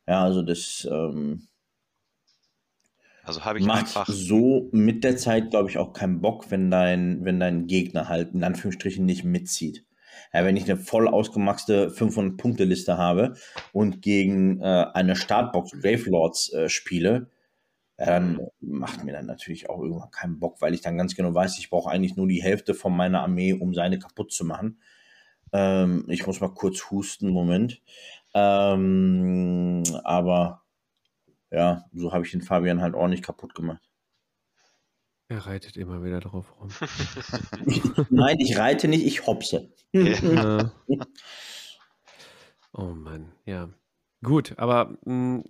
Ja, also das ähm, Also habe ich macht einfach so mit der Zeit, glaube ich, auch keinen Bock, wenn dein, wenn dein Gegner halt in Anführungsstrichen nicht mitzieht. Ja, wenn ich eine voll ausgemaxte 500-Punkte-Liste habe und gegen äh, eine Startbox Gravelords äh, spiele, dann macht mir dann natürlich auch irgendwann keinen Bock, weil ich dann ganz genau weiß, ich brauche eigentlich nur die Hälfte von meiner Armee, um seine kaputt zu machen. Ähm, ich muss mal kurz husten, Moment. Ähm, aber ja, so habe ich den Fabian halt ordentlich kaputt gemacht. Er reitet immer wieder drauf rum. Nein, ich reite nicht, ich hopse. Ja. Oh Mann, ja. Gut, aber mh,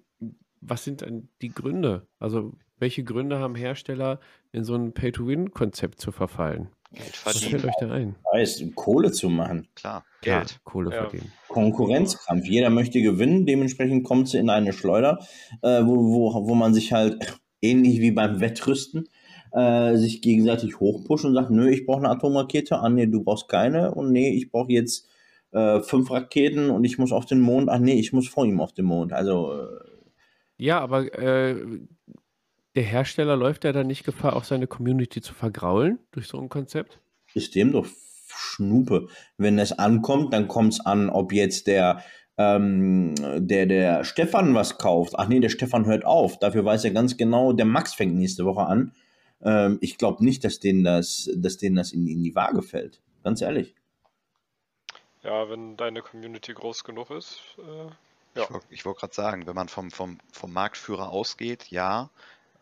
was sind denn die Gründe? Also, welche Gründe haben Hersteller, in so ein Pay-to-Win-Konzept zu verfallen? Geld Was fällt verdienen. euch da ein? Weiß, Kohle zu machen. Klar, Klar, Geld. Kohle Ja. verdienen. Konkurrenzkampf. Jeder möchte gewinnen, dementsprechend kommt sie in eine Schleuder, äh, wo, wo, wo man sich halt ähnlich wie beim Wettrüsten äh, sich gegenseitig hochpusht und sagt, nö, ich brauche eine Atomrakete, ah nee, du brauchst keine und nee, ich brauche jetzt äh, fünf Raketen und ich muss auf den Mond, ach nee, ich muss vor ihm auf den Mond. Also äh, Ja, aber äh, der Hersteller läuft ja dann nicht Gefahr, auch seine Community zu vergraulen durch so ein Konzept? ist dem doch Schnupe. Wenn es ankommt, dann kommt es an, ob jetzt der, ähm, der, der Stefan was kauft. Ach nee, der Stefan hört auf. Dafür weiß er ganz genau, der Max fängt nächste Woche an. Ähm, ich glaube nicht, dass denen das, dass denen das in, in die Waage fällt. Ganz ehrlich. Ja, wenn deine Community groß genug ist. Äh, Ja. Ich, wollt- wollte gerade sagen, wenn man vom, vom, vom Marktführer ausgeht, ja.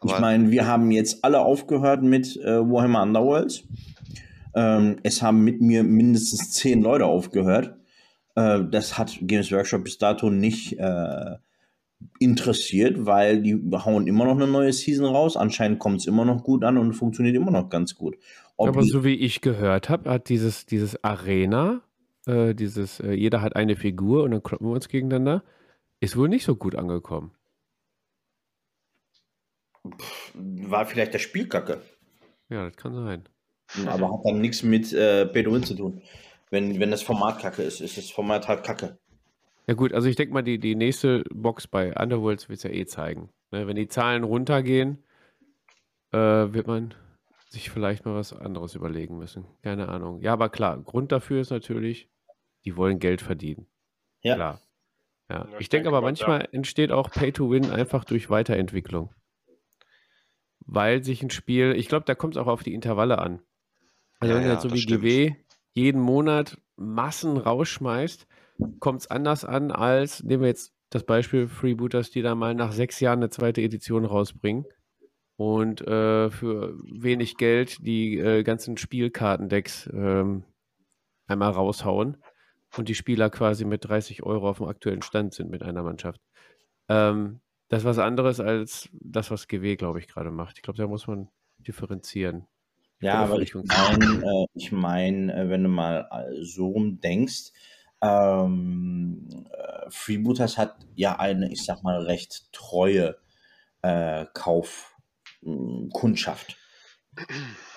Aber Ich meine, wir haben jetzt alle aufgehört mit äh, Warhammer Underworlds. Ähm, es haben mit mir mindestens zehn Leute aufgehört. Äh, das hat Games Workshop bis dato nicht äh, interessiert, weil die hauen immer noch eine neue Season raus. Anscheinend kommt es immer noch gut an und funktioniert immer noch ganz gut. Ob Aber so wie ich gehört habe, hat dieses, dieses Arena, äh, dieses, äh, jeder hat eine Figur und dann kloppen wir uns gegeneinander, ist wohl nicht so gut angekommen. war vielleicht der Spielkacke, Ja, das kann sein. aber hat dann nichts mit äh, Win zu tun. Wenn, wenn das Format kacke ist, ist das Format halt kacke. Ja gut, also ich denke mal, die, die nächste Box bei Underworlds wird es ja eh zeigen. Ne, wenn die Zahlen runtergehen, äh, wird man sich vielleicht mal was anderes überlegen müssen. Keine Ahnung. Ja, aber klar, Grund dafür ist natürlich, die wollen Geld verdienen. Ja. Klar. Ja. Ich ich denke denke aber mal, manchmal entsteht auch Pay-to-Win einfach durch Weiterentwicklung. Weil sich ein Spiel, ich glaube, da kommt es auch auf die Intervalle an. Also Ja, wenn du ja, jetzt so wie stimmt. GW jeden Monat Massen rausschmeißt, kommt es anders an, als nehmen wir jetzt das Beispiel Freebooters, die da mal nach sechs Jahren eine zweite Edition rausbringen und äh, für wenig Geld die äh, ganzen Spielkartendecks ähm, einmal raushauen und die Spieler quasi mit 30 Euro auf dem aktuellen Stand sind mit einer Mannschaft. Ähm, das ist was anderes als das, was GW, glaube ich, gerade macht. Ich glaube, da muss man differenzieren. Ja, aber ich meine, äh, ich mein, äh, wenn du mal äh, so rum denkst, ähm, äh, Freebooters hat ja eine, ich sag mal, recht treue Kaufkundschaft.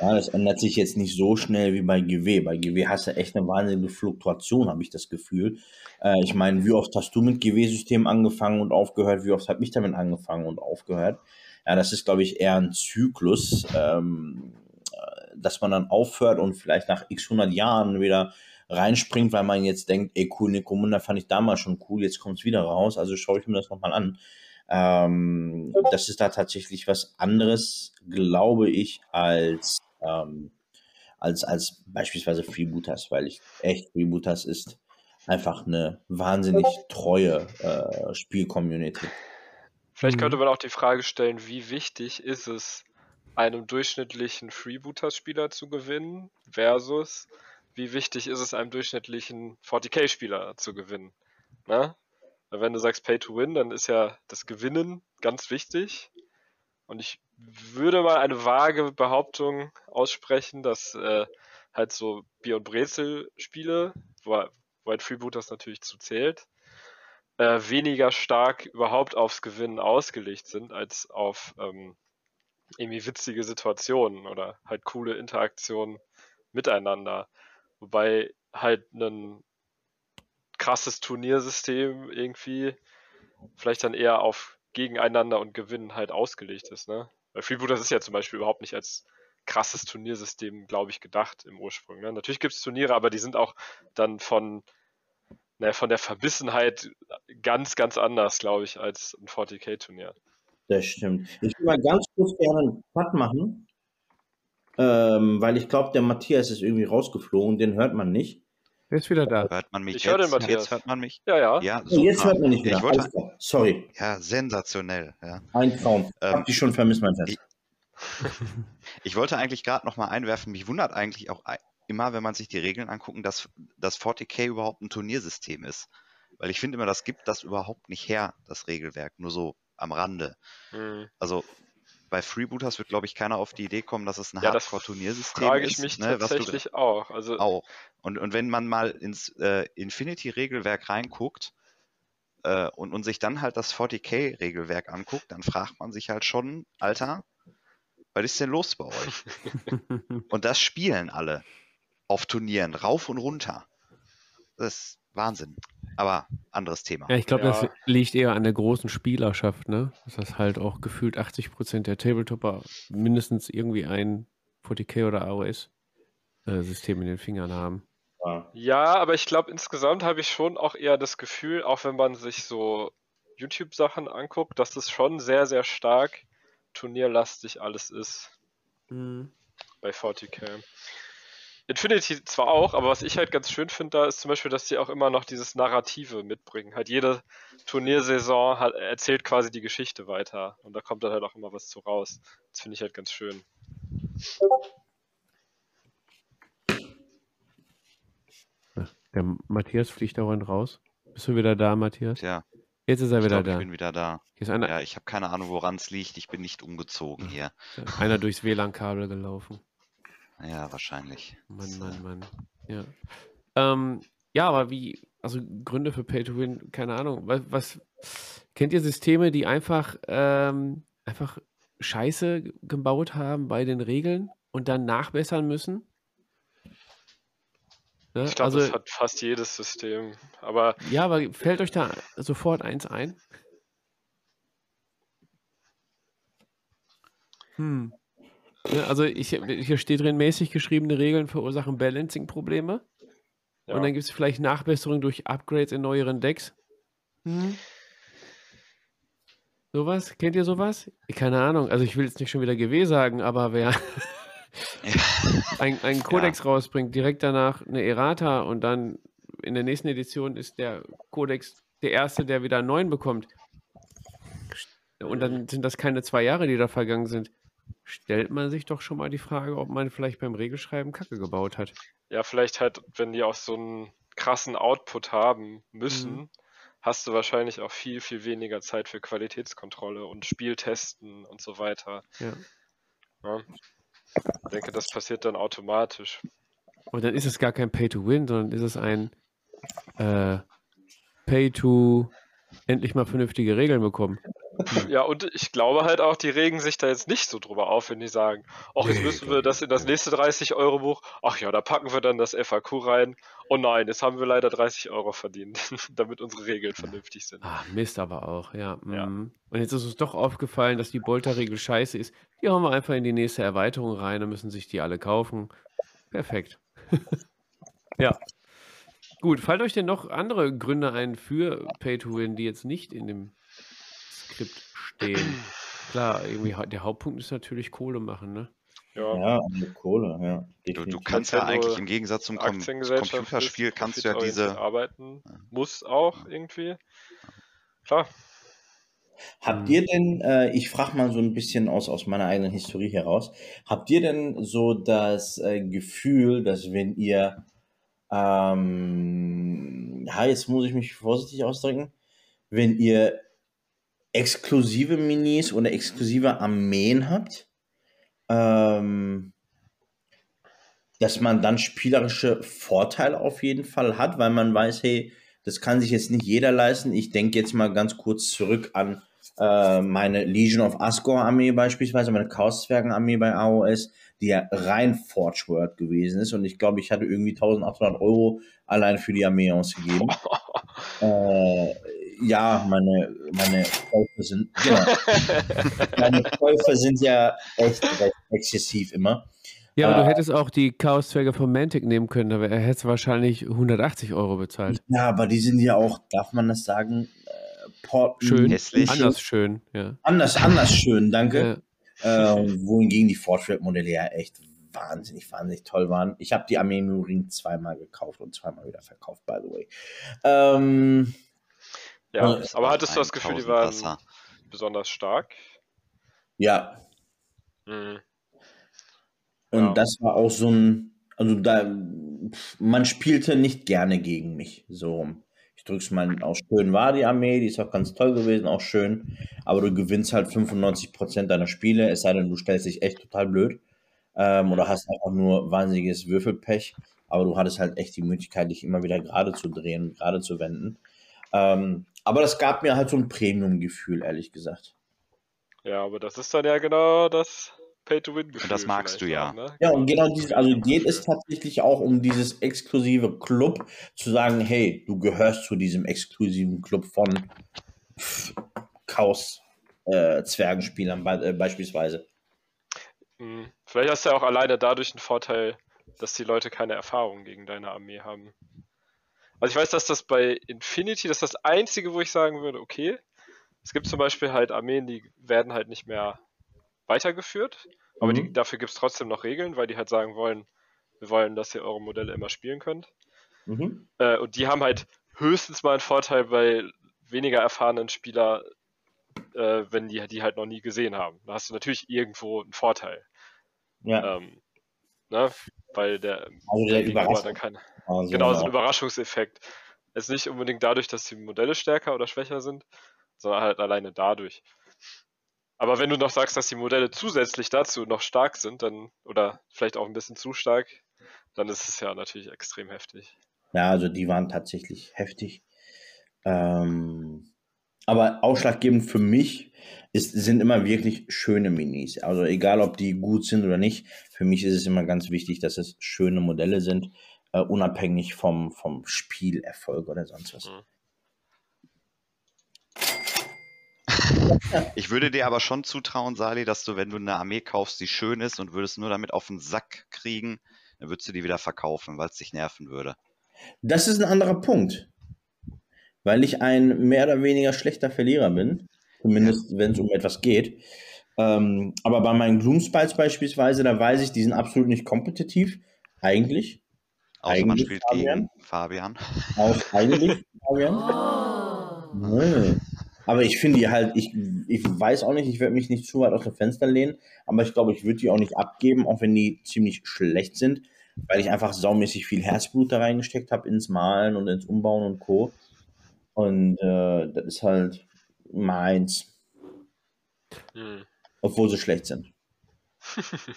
Ja, das ändert sich jetzt nicht so schnell wie bei GW. Bei GW hast du echt eine wahnsinnige Fluktuation, habe ich das Gefühl. Äh, ich meine, wie oft hast du mit GW-System angefangen und aufgehört? Wie oft habe ich damit angefangen und aufgehört? Ja, das ist, glaube ich, eher ein Zyklus, ähm, äh, dass man dann aufhört und vielleicht nach x 100 Jahren wieder reinspringt, weil man jetzt denkt, ey cool, Necromunda fand ich damals schon cool, jetzt kommt es wieder raus, also schaue ich mir das nochmal an. Ähm, das ist da tatsächlich was anderes, glaube ich, als, ähm, als, als beispielsweise Freebooters, weil ich echt, Freebooters ist einfach eine wahnsinnig treue äh, Spielcommunity. Vielleicht Mhm. könnte man auch die Frage stellen, wie wichtig ist es, einem durchschnittlichen Freebooters-Spieler zu gewinnen, versus wie wichtig ist es, einem durchschnittlichen 40k-Spieler zu gewinnen. Ne? Wenn du sagst Pay to Win, dann ist ja das Gewinnen ganz wichtig. Und ich würde mal eine vage Behauptung aussprechen, dass äh, halt so Bier- und Brezel-Spiele, wo, wo halt Freebooters natürlich zu zählt, äh, weniger stark überhaupt aufs Gewinnen ausgelegt sind, als auf ähm, irgendwie witzige Situationen oder halt coole Interaktionen miteinander. Wobei halt ein krasses Turniersystem irgendwie vielleicht dann eher auf Gegeneinander und Gewinnen halt ausgelegt ist, ne? Weil Freebooters ist ja zum Beispiel überhaupt nicht als krasses Turniersystem, glaube ich, gedacht im Ursprung. Ne? Natürlich gibt es Turniere, aber die sind auch dann von, ne, von der Verbissenheit ganz, ganz anders, glaube ich, als ein 40k-Turnier. Das stimmt. Ich will mal ganz kurz gerne einen Cut machen, ähm, weil ich glaube, der Matthias ist irgendwie rausgeflogen, den hört man nicht. Ist wieder da? Hört man mich Ich jetzt? höre den Matthias. Jetzt hört man mich? Ja, ja. Ja, Oh, jetzt super. hört man nicht wieder. Ich wollte. Sorry, ja, sensationell. Ja. ein Traum. Ähm, Hab dich schon vermisst, mein Schatz. Ich wollte eigentlich gerade noch mal einwerfen, mich wundert eigentlich auch immer, wenn man sich die Regeln angucken, dass das 40k überhaupt ein Turniersystem ist. Weil ich finde immer, das gibt das überhaupt nicht her, das Regelwerk, nur so am Rande. Hm. Also bei Freebooters wird, glaube ich, keiner auf die Idee kommen, dass es ein Ja, das Hardcore-Turniersystem Frage ist. ich mich ne, tatsächlich auch. Also, auch. Und, und wenn man mal ins äh, Infinity-Regelwerk reinguckt äh, und, und sich dann halt das 40k-Regelwerk anguckt, dann fragt man sich halt schon, Alter, was ist denn los bei euch? Und das spielen alle auf Turnieren, rauf und runter. Das ist Wahnsinn. Aber anderes Thema. Ja, ich glaube, Ja. das liegt eher an der großen Spielerschaft, ne? Dass das halt auch gefühlt 80% der Tabletopper mindestens irgendwie ein 40k oder AOS-System in den Fingern haben. Ja. Aber ich glaube, insgesamt habe ich schon auch eher das Gefühl, auch wenn man sich so YouTube-Sachen anguckt, dass es schon sehr, sehr stark turnierlastig alles ist bei 40k. Infinity zwar auch, aber was ich halt ganz schön finde, da ist zum Beispiel, dass die auch immer noch dieses Narrative mitbringen. Halt jede Turniersaison hat, erzählt quasi die Geschichte weiter und da kommt dann halt auch immer was zu raus. Das finde ich halt ganz schön. Der Matthias fliegt dauernd raus. Bist du wieder da, Matthias? Tja, Jetzt ist er ich wieder glaube, ich da. bin wieder da. Hier ist einer, Ja, ich habe keine Ahnung, woran es liegt. Ich bin nicht umgezogen hier. einer durchs WLAN-Kabel gelaufen. Ja, wahrscheinlich. Mann, Mann, Mann. Ja. Ähm, ja, aber wie, also Gründe für Pay to Win, keine Ahnung. Was, was kennt ihr Systeme, die einfach, ähm, einfach Scheiße ge- gebaut haben bei den Regeln und dann nachbessern müssen? Ne? Ich glaube, Also, das hat fast jedes System. Aber ja, aber fällt euch da sofort eins ein? Hm. Ne, also ich, hier steht drin, mäßig geschriebene Regeln verursachen Balancing-Probleme. ja. Und dann gibt es vielleicht Nachbesserungen durch Upgrades in neueren Decks. Hm. Sowas? Kennt ihr sowas? Keine Ahnung. Also ich will jetzt nicht schon wieder GW sagen, aber wer ein, einen Codex rausbringt, direkt danach eine Errata und dann in der nächsten Edition ist der Codex der erste, der wieder einen neuen bekommt. Und dann sind das keine zwei Jahre, die da vergangen sind. Stellt man sich doch schon mal die Frage, ob man vielleicht beim Regelschreiben Kacke gebaut hat. Ja, vielleicht halt, wenn die auch so einen krassen Output haben müssen, Mhm. hast du wahrscheinlich auch viel, viel weniger Zeit für Qualitätskontrolle und Spieltesten und so weiter. Ja. Ja. Ich denke, das passiert dann automatisch. Und dann ist es gar kein Pay-to-Win, sondern ist es ein äh, Pay-to endlich mal vernünftige Regeln bekommen. Ja, und ich glaube halt auch, die regen sich da jetzt nicht so drüber auf, wenn die sagen, ach, jetzt müssen wir das in das nächste 30-Euro-Buch, ach ja, da packen wir dann das FAQ rein. Oh nein, jetzt haben wir leider 30 Euro verdient, damit unsere Regeln vernünftig sind. Ah, Mist aber auch, ja. Ja. mhm. Und jetzt ist uns doch aufgefallen, dass die Bolter-Regel scheiße ist. Die hauen wir einfach in die nächste Erweiterung rein, dann müssen sich die alle kaufen. Perfekt. ja. Gut, fallen euch denn noch andere Gründe ein für Pay-to-Win, die jetzt nicht in dem Skript stehen? Klar, irgendwie der Hauptpunkt ist natürlich Kohle machen, ne? Ja, Ja, eine Kohle, ja. Du, du kannst ja du eigentlich im Gegensatz zum Com Aktiengesellschaft Computerspiel kannst du ja diese. arbeiten muss auch irgendwie. Klar. Habt ihr denn, äh, ich frage mal so ein bisschen aus, aus meiner eigenen Historie heraus, habt ihr denn so das äh, Gefühl, dass wenn ihr, ähm, ja, jetzt muss ich mich vorsichtig ausdrücken, wenn ihr exklusive Minis oder exklusive Armeen habt, ähm, dass man dann spielerische Vorteile auf jeden Fall hat, weil man weiß, hey, das kann sich jetzt nicht jeder leisten. Ich denke jetzt mal ganz kurz zurück an äh, meine Legion of Asgore Armee beispielsweise, meine Chaos-Zwergen Armee bei AOS, ja rein Forge World gewesen ist und ich glaube, ich hatte irgendwie 1800 Euro allein für die Armee ausgegeben. Äh, ja, meine, meine Käufe sind, genau. meine Käufe sind ja echt recht exzessiv immer. Ja, aber Äh, du hättest auch die Chaos-Zwerge von Mantic nehmen können, aber er hätte wahrscheinlich 180 Euro bezahlt. Ja, aber die sind ja auch, darf man das sagen, äh, Port Schön, Hässlich. anders schön, ja. anders, anders schön, danke. ja. Äh, wohingegen die Fortschritt-Modelle ja echt wahnsinnig, wahnsinnig toll waren. Ich habe die Armee Übrigen zweimal gekauft und zweimal wieder verkauft, by the way. Ähm, Ja, Äh, aber hattest du das Gefühl, die waren Wasser. besonders stark? ja, Mhm. Und Ja. das war auch so ein, also da, man spielte nicht gerne gegen mich, so rum. Ich drück's mal aus schön war die Armee, die ist auch ganz toll gewesen, auch schön, aber du gewinnst halt 95% deiner Spiele, es sei denn, du stellst dich echt total blöd ähm, oder hast einfach nur wahnsinniges Würfelpech, aber du hattest halt echt die Möglichkeit, dich immer wieder gerade zu drehen, gerade zu wenden. Ähm, aber das gab mir halt so ein Premium-Gefühl, ehrlich gesagt. Ja, aber das ist dann ja genau das Pay-to-Win-Gefühl. Und das magst du ja. auch, ne? Ja, und genau dieses, also geht es tatsächlich auch um dieses exklusive Club, zu sagen, hey, du gehörst zu diesem exklusiven Club von pff, Chaos äh, Zwergenspielern be äh, beispielsweise. Mhm. Vielleicht hast du ja auch alleine dadurch einen Vorteil, dass die Leute keine Erfahrung gegen deine Armee haben. Also ich weiß, dass das bei Infinity, das ist das Einzige, wo ich sagen würde, okay, es gibt zum Beispiel halt Armeen, die werden halt nicht mehr weitergeführt, aber die, Mhm. dafür gibt es trotzdem noch Regeln, weil die halt sagen wollen, wir wollen, dass ihr eure Modelle immer spielen könnt. Mhm. Äh, und die haben halt höchstens mal einen Vorteil bei weniger erfahrenen Spieler, äh, wenn die die halt noch nie gesehen haben. Da hast du natürlich irgendwo einen Vorteil. Ja, Ähm, ne? Weil der, also der Gegenüber Überraschung. dann keine, Also, genau, so ein. Überraschungseffekt. Ist nicht unbedingt dadurch, dass die Modelle stärker oder schwächer sind, sondern halt alleine dadurch. Aber wenn du noch sagst, dass die Modelle zusätzlich dazu noch stark sind, dann, oder vielleicht auch ein bisschen zu stark, dann ist es ja natürlich extrem heftig. Ja, also die waren tatsächlich heftig. Ähm, aber ausschlaggebend für mich ist, sind immer wirklich schöne Minis. Also egal, ob die gut sind oder nicht, für mich ist es immer ganz wichtig, dass es schöne Modelle sind, äh, unabhängig vom, vom Spielerfolg oder sonst was. Mhm. Ich würde dir aber schon zutrauen, Sali, dass du, wenn du eine Armee kaufst, die schön ist und würdest nur damit auf den Sack kriegen, dann würdest du die wieder verkaufen, weil es dich nerven würde. Das ist ein anderer Punkt. Weil ich ein mehr oder weniger schlechter Verlierer bin. Zumindest, wenn es um etwas geht. Ähm, aber bei meinen Gloomspites beispielsweise, da weiß ich, die sind absolut nicht kompetitiv. Eigentlich. Außer man Eigentlich, spielt Fabian? gegen Fabian. Auch eigentlich, Fabian. Nee. Aber ich finde die halt, ich, ich weiß auch nicht, ich werde mich nicht zu weit aus dem Fenster lehnen, aber ich glaube, ich würde die auch nicht abgeben, auch wenn die ziemlich schlecht sind, weil ich einfach saumäßig viel Herzblut da reingesteckt habe ins Malen und ins Umbauen und Co. Und äh, das ist halt meins, Hm. obwohl sie schlecht sind.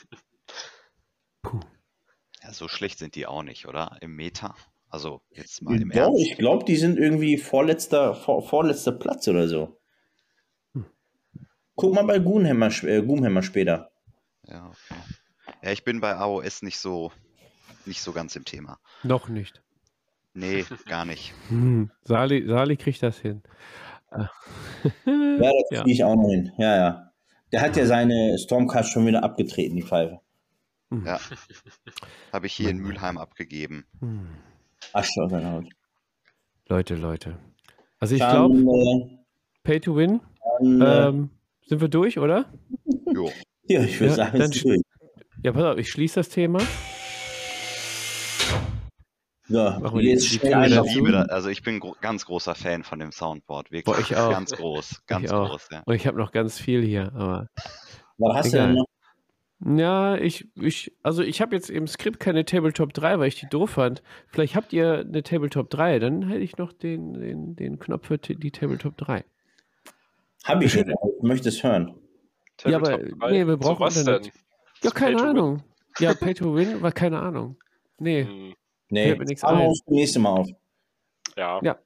Ja, so schlecht sind die auch nicht, oder? Im Meta. Also jetzt mal im Doch, Ernst. ich glaube, die sind irgendwie vorletzter, vor, vorletzter Platz oder so. Guck mal bei Goomhammer, äh, Goomhammer später. Ja, okay. Ja, ich bin bei AOS nicht so, nicht so ganz im Thema. Noch nicht. Nee, gar nicht. Hm. Sali, Sali kriegt das hin. Ja, da Ja. kriege ich auch noch hin. Ja, ja. Der hat ja seine Stormcast schon wieder abgetreten, die Pfeife. Ja. Habe ich hier in Mülheim abgegeben. Hm. Asche aus seiner Haut. Leute, Leute. Also ich glaube, äh, Pay to Win. äh, Ähm, sind wir durch, oder? Jo. ja, ich würde ja, sagen, dann- ist durch. Ja, pass auf, ich schließe das Thema. So, Machen wir jetzt Ich liebe das. Also ich bin gro ganz großer Fan von dem Soundboard. Wirklich. Boah, ich auch. Ganz groß. Ganz auch. groß, ja. Und ich habe noch ganz viel hier, aber Was hast du Egal. denn noch? Ja, ich, ich, also ich habe jetzt im Skript keine Tabletop 3, weil ich die doof fand. Vielleicht habt ihr eine Tabletop 3, dann hätte ich noch den, den, den Knopf für die Tabletop 3. Hab ich schon, ich möchte es hören. Ja, aber- Tabletop nee, wir brauchen was Internet. denn? Ja, keine Pay? Ahnung. Ja, Pay to Win war keine Ahnung. Nee, Hm, Nee, aber das nächste Mal auf. Ja. Ja.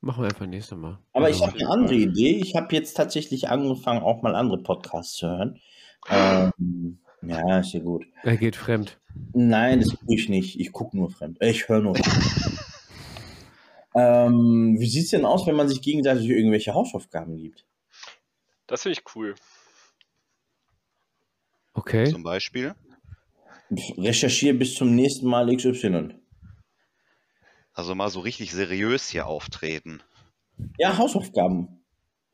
machen wir einfach nächstes Mal. Aber Also, ich habe eine andere Idee. Ich habe jetzt tatsächlich angefangen, auch mal andere Podcasts zu hören. Ähm, ja, ist ja gut. Er geht fremd. Nein, das tue ich nicht. Ich gucke nur fremd. Äh, Ich höre nur. ähm, wie sieht es denn aus, wenn man sich gegenseitig irgendwelche Hausaufgaben gibt? Das finde ich cool. Okay. Zum Beispiel. Recherchiere bis zum nächsten Mal XY. Also mal so richtig seriös hier auftreten. Ja, Hausaufgaben.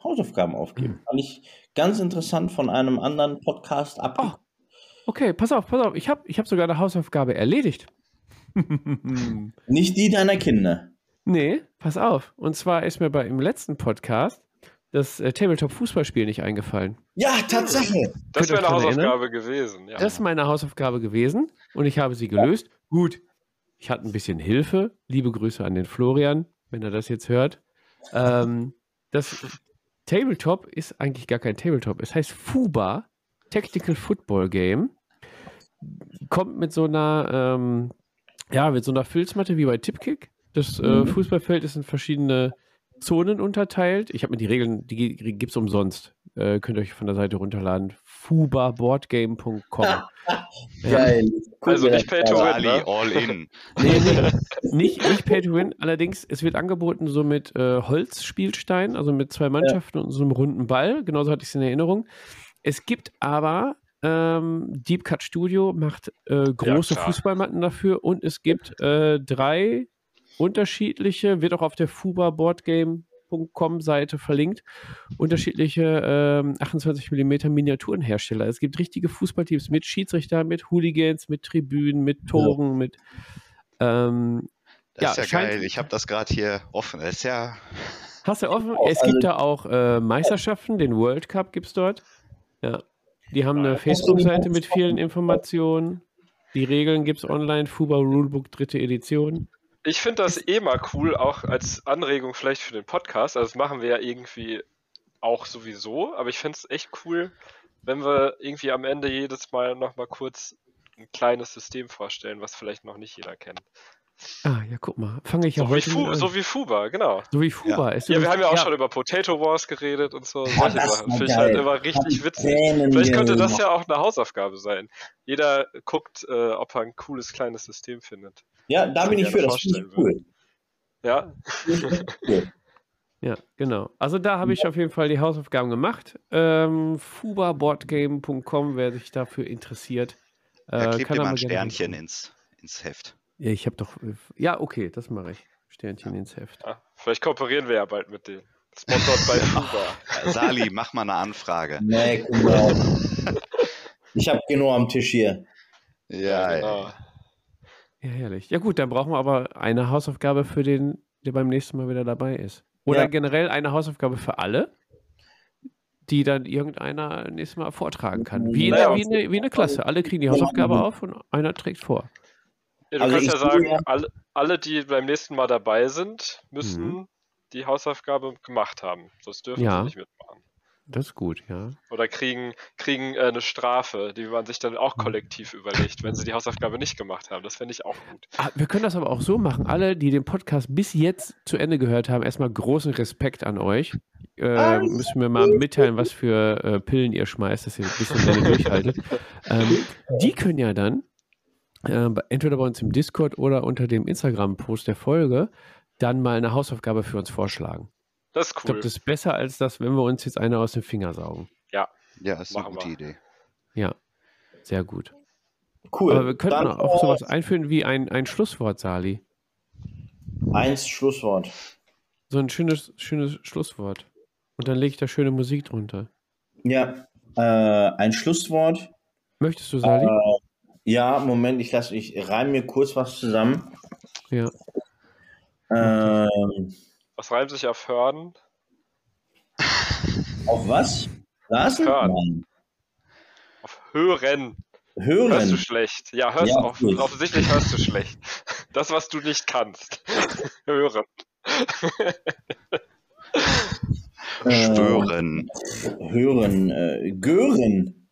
Hausaufgaben aufgeben. Fand ich ganz interessant von einem anderen Podcast ab. Oh. Okay, pass auf, pass auf. Ich habe ich hab sogar eine Hausaufgabe erledigt. Nicht die deiner Kinder. nee, pass auf. Und zwar ist mir bei im letzten Podcast das äh, Tabletop-Fußballspiel nicht eingefallen. Ja, Tatsache. Das wäre eine Hausaufgabe gewesen. Ja. Das ist meine Hausaufgabe gewesen und ich habe sie gelöst. Gut, ich hatte ein bisschen Hilfe. Liebe Grüße an den Florian, wenn er das jetzt hört. Ähm, das Tabletop ist eigentlich gar kein Tabletop. Es heißt FUBA, Tactical Football Game. Kommt mit so einer, ähm, ja, mit so einer Filzmatte wie bei Tipkick. Das äh, Mhm. Fußballfeld ist in verschiedene Zonen unterteilt. Ich habe mir die Regeln, die gibt es umsonst. Äh, könnt ihr euch von der Seite runterladen. fubaboardgame.com. Geil. Guck Also nicht Pay to win. Ali, ne? all in. Nee, nee, nicht, nicht Pay to Win. Allerdings, es wird angeboten so mit äh, Holzspielstein, also mit zwei Mannschaften und so einem runden Ball. Genauso hatte ich es in Erinnerung. Es gibt aber ähm, Deep Cut Studio macht äh, große klar. Fußballmatten dafür und es gibt äh, drei unterschiedliche, wird auch auf der fubaboardgame.com Seite verlinkt, unterschiedliche ähm, 28 mm Miniaturenhersteller. Es gibt richtige Fußballteams mit Schiedsrichter, mit Hooligans, mit Tribünen, mit Toren, mit ähm, Das Ja, ist ja geil. Ich habe das gerade hier offen. Das ist ja. Hast du offen? Es gibt da auch äh, Meisterschaften, den World Cup gibt es dort. Ja. Die haben eine Facebook-Seite mit vielen? Informationen. Die Regeln gibt es online, FUBA Rulebook, dritte Edition. Ich finde das eh mal cool, auch als Anregung vielleicht für den Podcast. Also das machen wir ja irgendwie auch sowieso, aber ich finde es echt cool, wenn wir irgendwie am Ende jedes Mal nochmal kurz ein kleines System vorstellen, was vielleicht noch nicht jeder kennt. Ah, ja, guck mal. Fange ich ja So wie, heute mit Fu an. so wie Fuba, genau. so wie FUBA. Ist Ja, wir haben ja auch schon über Potato Wars geredet und so. Ja, Solche das Sachen. war Finde ich halt immer richtig witzig. Vielleicht könnte das ja auch eine Hausaufgabe sein. Jeder guckt, äh, ob er ein cooles kleines System findet. Ja, da bin ich für. Das finde ich cool. Ja. Ja, genau. Also da habe ich auf jeden Fall die Hausaufgaben gemacht. Ähm, fubaboardgame.com, wer sich dafür interessiert. Da Äh, klebt kann dir mal aber ein Sternchen ins, ins Heft. Ja, ich habe doch. Ja, okay, das mache ich. Sternchen ins Heft. ja, vielleicht kooperieren wir ja bald mit denen. Sponsored bei Fuba. Sali, mach mal eine Anfrage. Nee, guck mal. Ich habe genug am Tisch hier. Ja, genau. Ja, herrlich. Ja, gut, dann brauchen wir aber eine Hausaufgabe für den, der beim nächsten Mal wieder dabei ist. Oder Ja. generell eine Hausaufgabe für alle, die dann irgendeiner nächstes Mal vortragen kann. Wie, in Naja, der, wie, eine, wie eine Klasse. Alle kriegen die Hausaufgabe auf und einer trägt vor. Ja, du Also kannst ich ja sagen, sehe- alle, alle, die beim nächsten Mal dabei sind, müssen Mhm. die Hausaufgabe gemacht haben. Sonst dürfen Ja. sie nicht mitmachen. Das ist gut, ja. Oder kriegen, kriegen äh, eine Strafe, die man sich dann auch Mhm. kollektiv überlegt, wenn sie die Hausaufgabe nicht gemacht haben. Das fände ich auch gut. Ah, wir können das aber auch so machen. Alle, die den Podcast bis jetzt zu Ende gehört haben, erstmal großen Respekt an euch. Äh, Alles müssen wir mal mitteilen, was für äh, Pillen ihr schmeißt, dass ihr ein bisschen länger durchhaltet. Ähm, die können ja dann äh, bei- entweder bei uns im Discord oder unter dem Instagram-Post der Folge dann mal eine Hausaufgabe für uns vorschlagen. Das ist Ich glaube, cool. das ist besser, als das, wenn wir uns jetzt eine aus dem Finger saugen. ja, ist eine gute wir. Idee. Ja, sehr gut. Cool. Aber wir könnten Dann, auch sowas einführen wie ein, ein Schlusswort, Sali. Eins Schlusswort. So ein schönes, schönes Schlusswort. Und dann lege ich da schöne Musik drunter. Ja, äh, ein Schlusswort. Möchtest du, Sali? Äh, ja, Moment, ich lasse, ich reime mir kurz was zusammen. ja. Ähm, Was reimt sich auf Hören? auf was? Lassen? Hören. Auf Hören. Hörst du Hören. schlecht? Ja, hörst Ja, auf, offensichtlich hörst du schlecht. Das, was du nicht kannst. Hören. Äh, Schwören. hören. Äh, gören.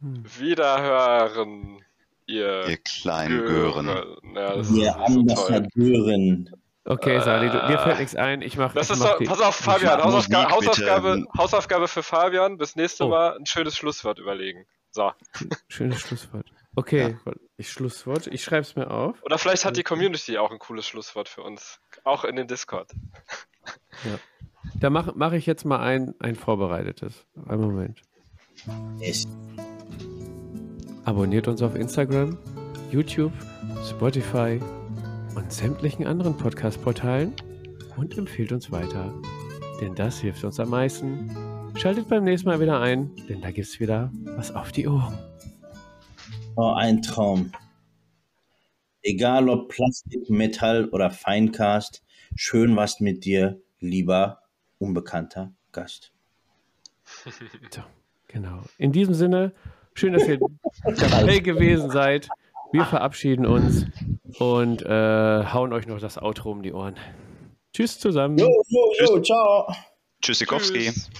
Wiederhören, ihr, Ihr kleinen Gören. Ja, das ist Wir Okay, Sali, du, dir Äh, fällt nichts ein. Ich mache. Das ich ist mach pass auf, Fabian, Hausaufga Musik, Hausaufgabe, bitte. Hausaufgabe für Fabian. Bis nächste Oh. Mal ein schönes Schlusswort überlegen. So. Schönes Schlusswort. Okay, ich Schlusswort. Ich schreibe es mir auf. Oder vielleicht hat die Community auch ein cooles Schlusswort für uns. Auch in den Discord. Da mache mach ich jetzt mal ein, ein vorbereitetes. Einen Moment. Ich. Abonniert uns auf Instagram, YouTube, Spotify und sämtlichen anderen Podcast-Portalen und empfiehlt uns weiter. Denn das hilft uns am meisten. Schaltet beim nächsten Mal wieder ein, denn da gibt's wieder was auf die Ohren. Oh, ein Traum. Egal ob Plastik, Metall oder Feincast, schön was mit dir, lieber Unbekannter Gast. So, genau. In diesem Sinne, schön, dass ihr dabei gewesen seid. Wir verabschieden uns und äh, hauen euch noch das Outro um die Ohren. Tschüss zusammen. Jo, jo, jo, ciao. Tschüssikowski. Tschüss.